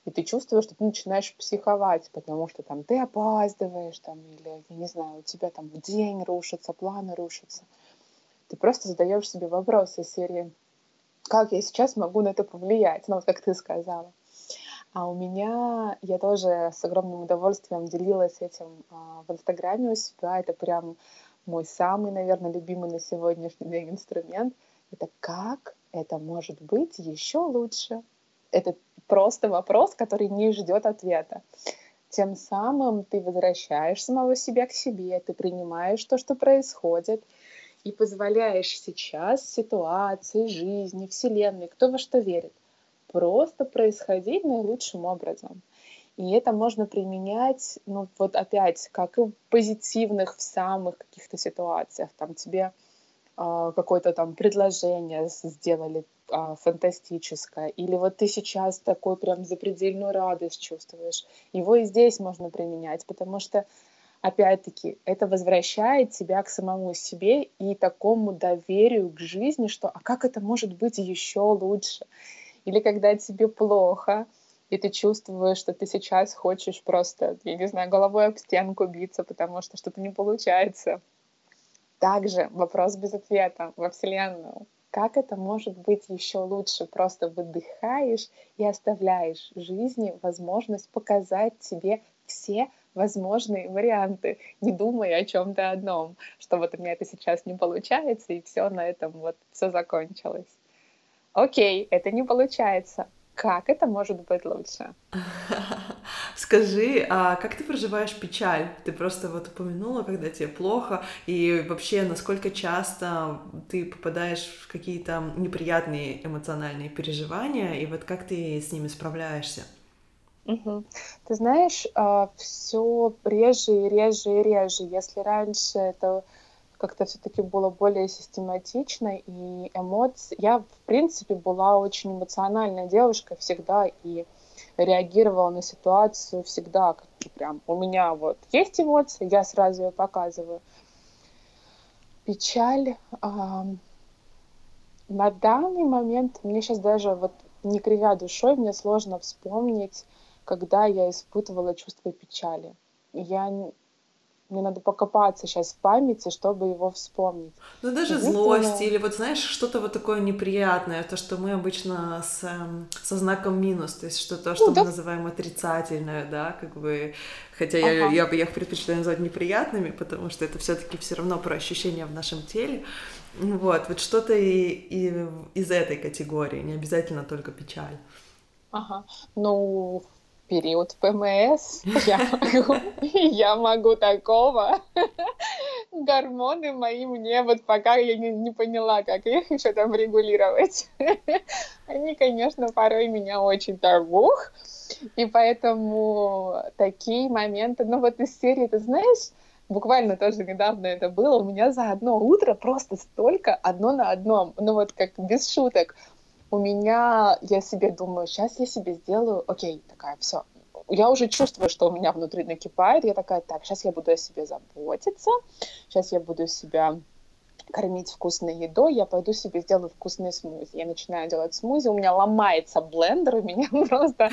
и ты чувствуешь, что ты начинаешь психовать, потому что там ты опаздываешь, там, или, я не знаю, у тебя там день рушится, планы рушатся. Ты просто задаешь себе вопросы из серии, как я сейчас могу на это повлиять, ну, вот как ты сказала. А у меня, я тоже с огромным удовольствием делилась этим а, в Инстаграме у себя. Это прям мой самый, наверное, любимый на сегодняшний день инструмент — это как это может быть еще лучше? Это просто вопрос, который не ждет ответа. Тем самым ты возвращаешь самого себя к себе, ты принимаешь то, что происходит, и позволяешь сейчас ситуации, жизни, Вселенной, кто во что верит, просто происходить наилучшим образом. И это можно применять, ну вот опять, как и в позитивных, в самых каких-то ситуациях. Там тебе какое-то там предложение сделали а, фантастическое, или вот ты сейчас такой прям запредельную радость чувствуешь, его и здесь можно применять, потому что опять-таки, это возвращает тебя к самому себе и такому доверию к жизни, что а как это может быть еще лучше? Или когда тебе плохо, и ты чувствуешь, что ты сейчас хочешь просто, я не знаю, головой об стенку биться, потому что что-то не получается. Также вопрос без ответа во Вселенную. Как это может быть еще лучше? Просто выдыхаешь и оставляешь жизни возможность показать тебе все возможные варианты, не думая о чем-то одном, что вот у меня это сейчас не получается, и все на этом вот все закончилось. Окей, это не получается. Как это может быть лучше? Скажи, а как ты проживаешь печаль? Ты просто вот упомянула, когда тебе плохо, и вообще, насколько часто ты попадаешь в какие-то неприятные эмоциональные переживания, и вот как ты с ними справляешься? Угу. Ты знаешь, а, все реже и реже и реже. Если раньше это как-то все-таки было более систематично, и эмоции... Я, в принципе, была очень эмоциональная девушка всегда, и реагировала на ситуацию всегда, прям у меня вот есть эмоции, я сразу ее показываю. Печаль. На данный момент мне сейчас даже вот не кривя душой, мне сложно вспомнить, когда я испытывала чувство печали. Я мне надо покопаться сейчас в памяти, чтобы его вспомнить. Ну, даже злость или вот, знаешь, что-то вот такое неприятное, то, что мы обычно с, эм, со знаком минус, то есть что-то, ну что ну, да. мы называем отрицательное, да, как бы, хотя ага. я, я бы их предпочитаю назвать неприятными, потому что это все таки все равно про ощущения в нашем теле, вот, вот что-то и, и из этой категории, не обязательно только печаль. Ага, ну, период ПМС, я могу, я могу такого. Гормоны мои мне, вот пока я не, не поняла, как их еще там регулировать. Они, конечно, порой меня очень так ух. И поэтому такие моменты, ну вот из серии, ты знаешь, буквально тоже недавно это было, у меня за одно утро просто столько одно на одном, ну вот как без шуток у меня, я себе думаю, сейчас я себе сделаю, окей, такая, все, я уже чувствую, что у меня внутри накипает, я такая, так, сейчас я буду о себе заботиться, сейчас я буду себя кормить вкусной едой, я пойду себе сделаю вкусные смузи. Я начинаю делать смузи, у меня ломается блендер, у меня просто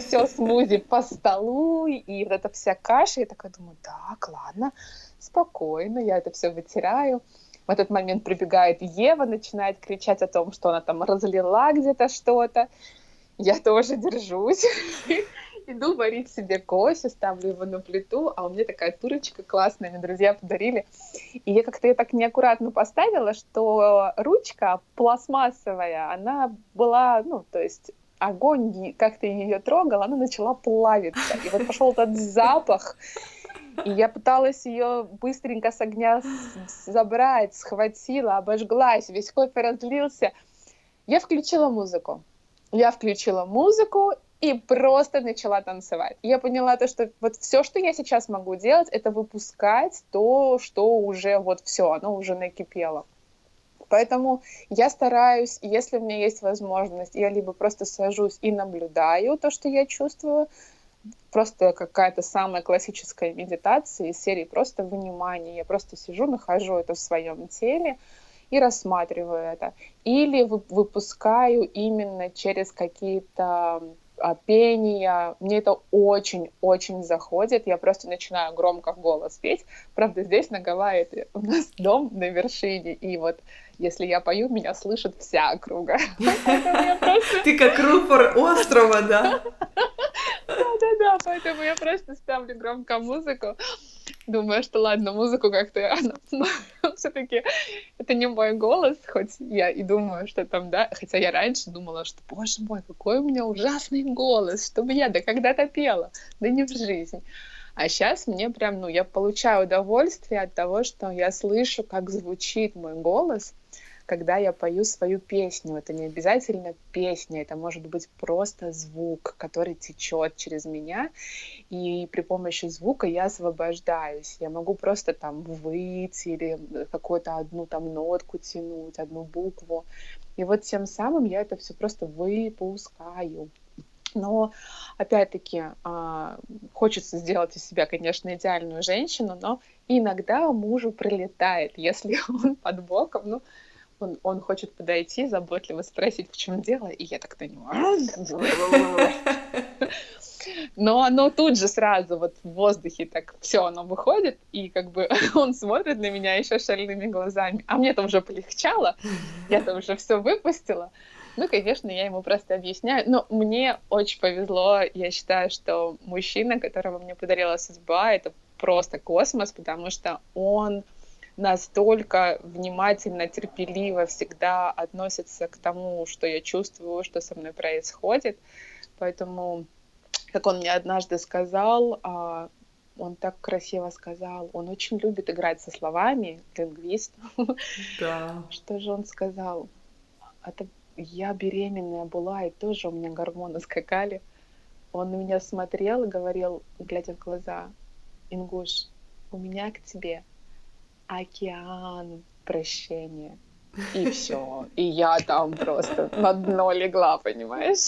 все смузи по столу, и вот эта вся каша, я такая думаю, так, ладно, спокойно, я это все вытираю. В этот момент прибегает Ева, начинает кричать о том, что она там разлила где-то что-то. я тоже держусь. Иду варить себе кофе, ставлю его на плиту, а у меня такая турочка классная, мне друзья подарили. И я как-то ее так неаккуратно поставила, что ручка пластмассовая, она была, ну, то есть огонь, как ты ее трогал, она начала плавиться. И вот пошел этот запах, и я пыталась ее быстренько с огня забрать, схватила, обожглась, весь кофе разлился. Я включила музыку. Я включила музыку и просто начала танцевать. Я поняла то, что вот все, что я сейчас могу делать, это выпускать то, что уже вот все, оно уже накипело. Поэтому я стараюсь, если у меня есть возможность, я либо просто сажусь и наблюдаю то, что я чувствую, просто какая-то самая классическая медитация из серии просто внимание. Я просто сижу, нахожу это в своем теле и рассматриваю это. Или выпускаю именно через какие-то а, пения. Мне это очень-очень заходит. Я просто начинаю громко в голос петь. Правда, здесь на Гавайи у нас дом на вершине, и вот если я пою, меня слышит вся округа. Ты как рупор острова, да? Да-да-да, поэтому я просто ставлю громко музыку. Думаю, что ладно, музыку как-то все-таки это не мой голос, хоть я и думаю, что там, да, хотя я раньше думала, что, боже мой, какой у меня ужасный голос, чтобы я да когда-то пела, да не в жизнь. А сейчас мне прям, ну, я получаю удовольствие от того, что я слышу, как звучит мой голос, когда я пою свою песню. Это не обязательно песня, это может быть просто звук, который течет через меня, и при помощи звука я освобождаюсь. Я могу просто там выйти или какую-то одну там нотку тянуть, одну букву. И вот тем самым я это все просто выпускаю. Но, опять-таки, а, хочется сделать из себя, конечно, идеальную женщину, но иногда мужу прилетает, если он под боком, ну, он, он хочет подойти, заботливо спросить, в чем дело, и я так на него... Но оно тут же сразу вот в воздухе так все оно выходит, и как бы он смотрит на меня еще шальными глазами. А мне-то уже полегчало, я-то уже все выпустила. Ну, конечно, я ему просто объясняю. Но мне очень повезло. Я считаю, что мужчина, которого мне подарила судьба, это просто космос, потому что он настолько внимательно, терпеливо всегда относится к тому, что я чувствую, что со мной происходит. Поэтому, как он мне однажды сказал, а, он так красиво сказал, он очень любит играть со словами, лингвист. Да. Что же он сказал? Это я беременная была, и тоже у меня гормоны скакали. Он на меня смотрел и говорил, глядя в глаза, Ингуш, у меня к тебе океан прощения. И все. И я там просто на дно легла, понимаешь?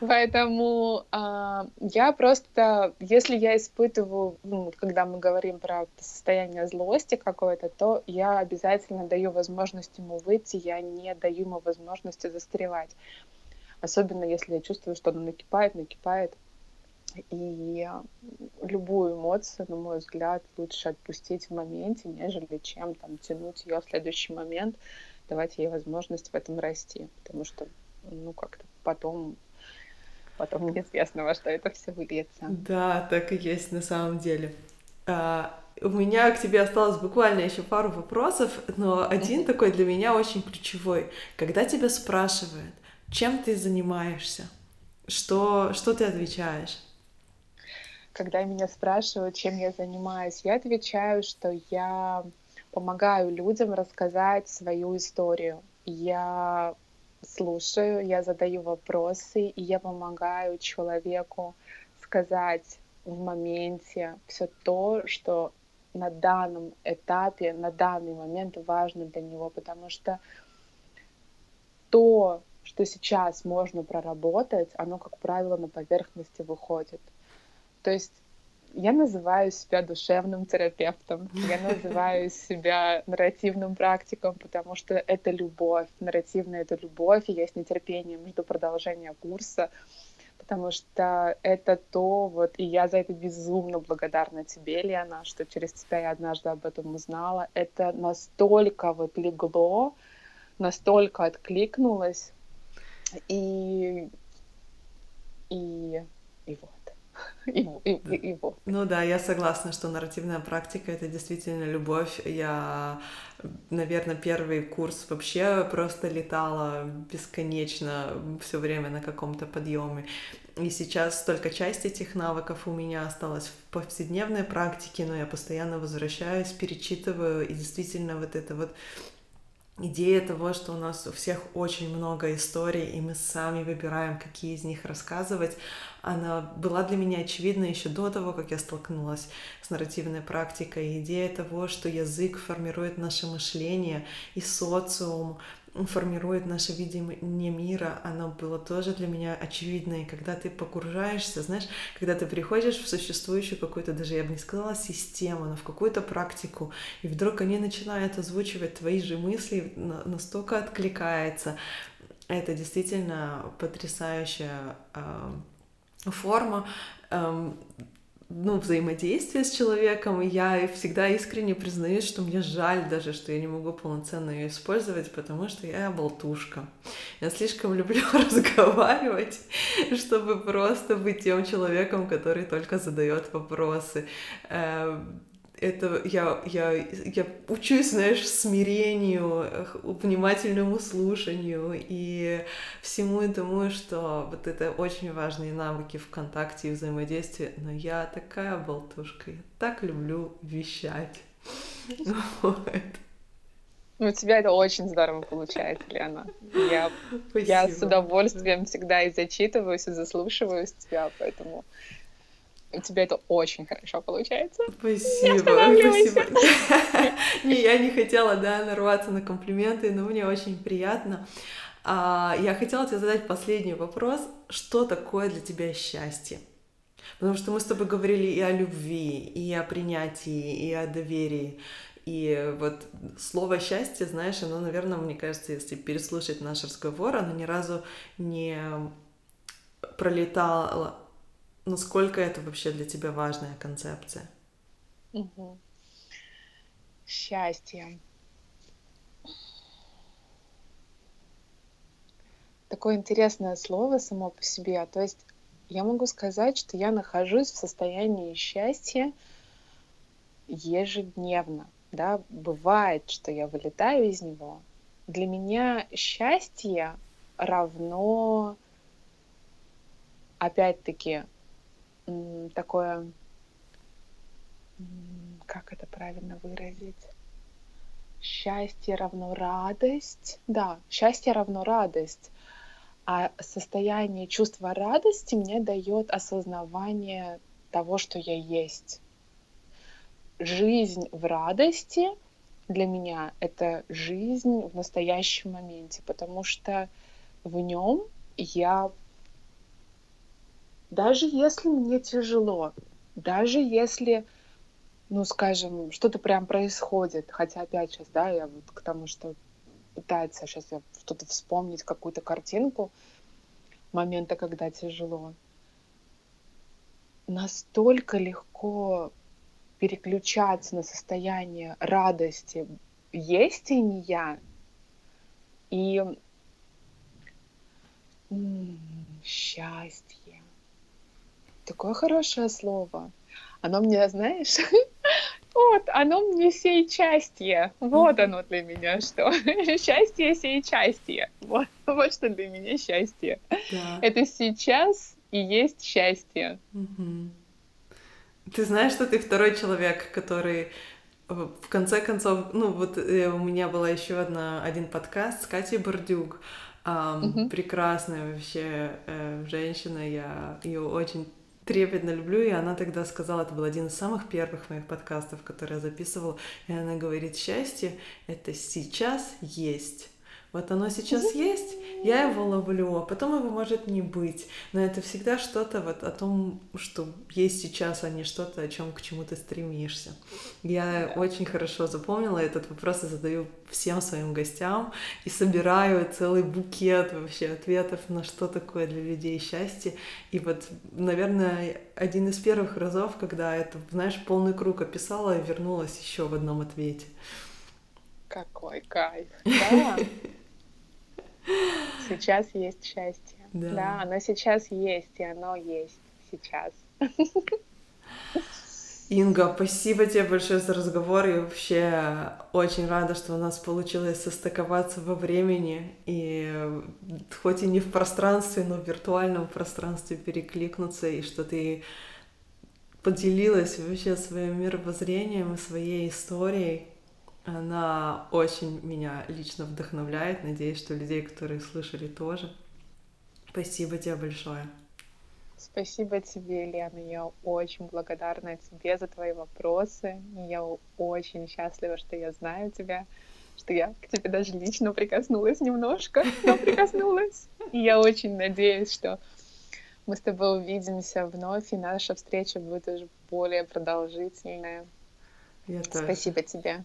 Поэтому э, я просто, если я испытываю, ну, когда мы говорим про состояние злости какое-то, то я обязательно даю возможность ему выйти, я не даю ему возможности застревать. Особенно если я чувствую, что оно накипает, накипает. И любую эмоцию, на мой взгляд, лучше отпустить в моменте, нежели чем там тянуть ее в следующий момент, давать ей возможность в этом расти. Потому что, ну, как-то потом потом неизвестно, во что это все выльется. Да, так и есть на самом деле. А, у меня к тебе осталось буквально еще пару вопросов, но один такой для меня очень ключевой. Когда тебя спрашивают, чем ты занимаешься, что, что ты отвечаешь? Когда меня спрашивают, чем я занимаюсь, я отвечаю, что я помогаю людям рассказать свою историю. Я слушаю, я задаю вопросы, и я помогаю человеку сказать в моменте все то, что на данном этапе, на данный момент важно для него, потому что то, что сейчас можно проработать, оно, как правило, на поверхности выходит. То есть я называю себя душевным терапевтом, я называю себя нарративным практиком, потому что это любовь, нарративная это любовь, и я с нетерпением жду продолжения курса, потому что это то, вот, и я за это безумно благодарна тебе, Лена, что через тебя я однажды об этом узнала. Это настолько вот легло, настолько откликнулось, И, и, и вот. Вот. Ну да, я согласна, что нарративная практика — это действительно любовь. Я, наверное, первый курс вообще просто летала бесконечно все время на каком-то подъеме. И сейчас только часть этих навыков у меня осталась в повседневной практике, но я постоянно возвращаюсь, перечитываю, и действительно вот это вот идея того, что у нас у всех очень много историй, и мы сами выбираем, какие из них рассказывать, она была для меня очевидна еще до того, как я столкнулась с нарративной практикой. Идея того, что язык формирует наше мышление и социум, формирует наше видение мира, оно было тоже для меня очевидно. И когда ты погружаешься, знаешь, когда ты приходишь в существующую какую-то, даже я бы не сказала систему, но в какую-то практику, и вдруг они начинают озвучивать твои же мысли, настолько откликается. Это действительно потрясающая э, форма. Э, ну, взаимодействие с человеком, и я всегда искренне признаюсь, что мне жаль даже, что я не могу полноценно ее использовать, потому что я болтушка. Я слишком люблю разговаривать, чтобы просто быть тем человеком, который только задает вопросы. Это я, я, я учусь, знаешь, смирению, внимательному слушанию и всему этому, что вот это очень важные навыки в контакте и взаимодействии. Но я такая болтушка, я так люблю вещать. Ну, у тебя это очень здорово получается, Лена. Я, я с удовольствием всегда и зачитываюсь, и заслушиваюсь тебя, поэтому у тебя это очень хорошо получается. Спасибо, спасибо. Не, я не хотела, да, нарваться на комплименты, но мне очень приятно. А, я хотела тебе задать последний вопрос. Что такое для тебя счастье? Потому что мы с тобой говорили и о любви, и о принятии, и о доверии. И вот слово счастье, знаешь, оно, наверное, мне кажется, если переслушать наш разговор, оно ни разу не пролетало Насколько это вообще для тебя важная концепция? Угу. Счастье. Такое интересное слово само по себе. То есть я могу сказать, что я нахожусь в состоянии счастья ежедневно. Да? Бывает, что я вылетаю из него. Для меня счастье равно, опять-таки, такое, как это правильно выразить? Счастье равно радость. Да, счастье равно радость. А состояние чувства радости мне дает осознавание того, что я есть. Жизнь в радости для меня это жизнь в настоящем моменте, потому что в нем я даже если мне тяжело, даже если, ну, скажем, что-то прям происходит, хотя опять сейчас, да, я вот к тому, что пытается сейчас я что-то вспомнить, какую-то картинку момента, когда тяжело. Настолько легко переключаться на состояние радости есть и не я. И счастье такое хорошее слово. Оно мне, знаешь, вот, оно мне сей счастье. Вот оно для меня что. счастье сей счастье. Вот, вот что для меня счастье. Да. Это сейчас и есть счастье. Угу. Ты знаешь, что ты второй человек, который э, в конце концов, ну вот э, у меня была еще одна один подкаст с Катей Бордюк, эм, угу. прекрасная вообще э, женщина, я ее очень трепетно люблю, и она тогда сказала, это был один из самых первых моих подкастов, которые я записывала, и она говорит, счастье — это сейчас есть. Вот оно сейчас есть, я его ловлю, а потом его может не быть. Но это всегда что-то вот о том, что есть сейчас, а не что-то, о чем к чему ты стремишься. Я очень хорошо запомнила этот вопрос и задаю всем своим гостям и собираю целый букет вообще ответов на что такое для людей счастье. И вот, наверное, один из первых разов, когда это, знаешь, полный круг описала и вернулась еще в одном ответе. Какой кайф, да. Сейчас есть счастье. Да. да, оно сейчас есть, и оно есть сейчас. Инга, спасибо тебе большое за разговор. И вообще очень рада, что у нас получилось состыковаться во времени. И хоть и не в пространстве, но в виртуальном пространстве перекликнуться. И что ты поделилась вообще своим мировоззрением и своей историей. Она очень меня лично вдохновляет. Надеюсь, что людей, которые слышали, тоже. Спасибо тебе большое. Спасибо тебе, Лена. Я очень благодарна тебе за твои вопросы. Я очень счастлива, что я знаю тебя, что я к тебе даже лично прикоснулась немножко, но прикоснулась. И я очень надеюсь, что мы с тобой увидимся вновь, и наша встреча будет уже более продолжительная. Я тоже. Спасибо тебе.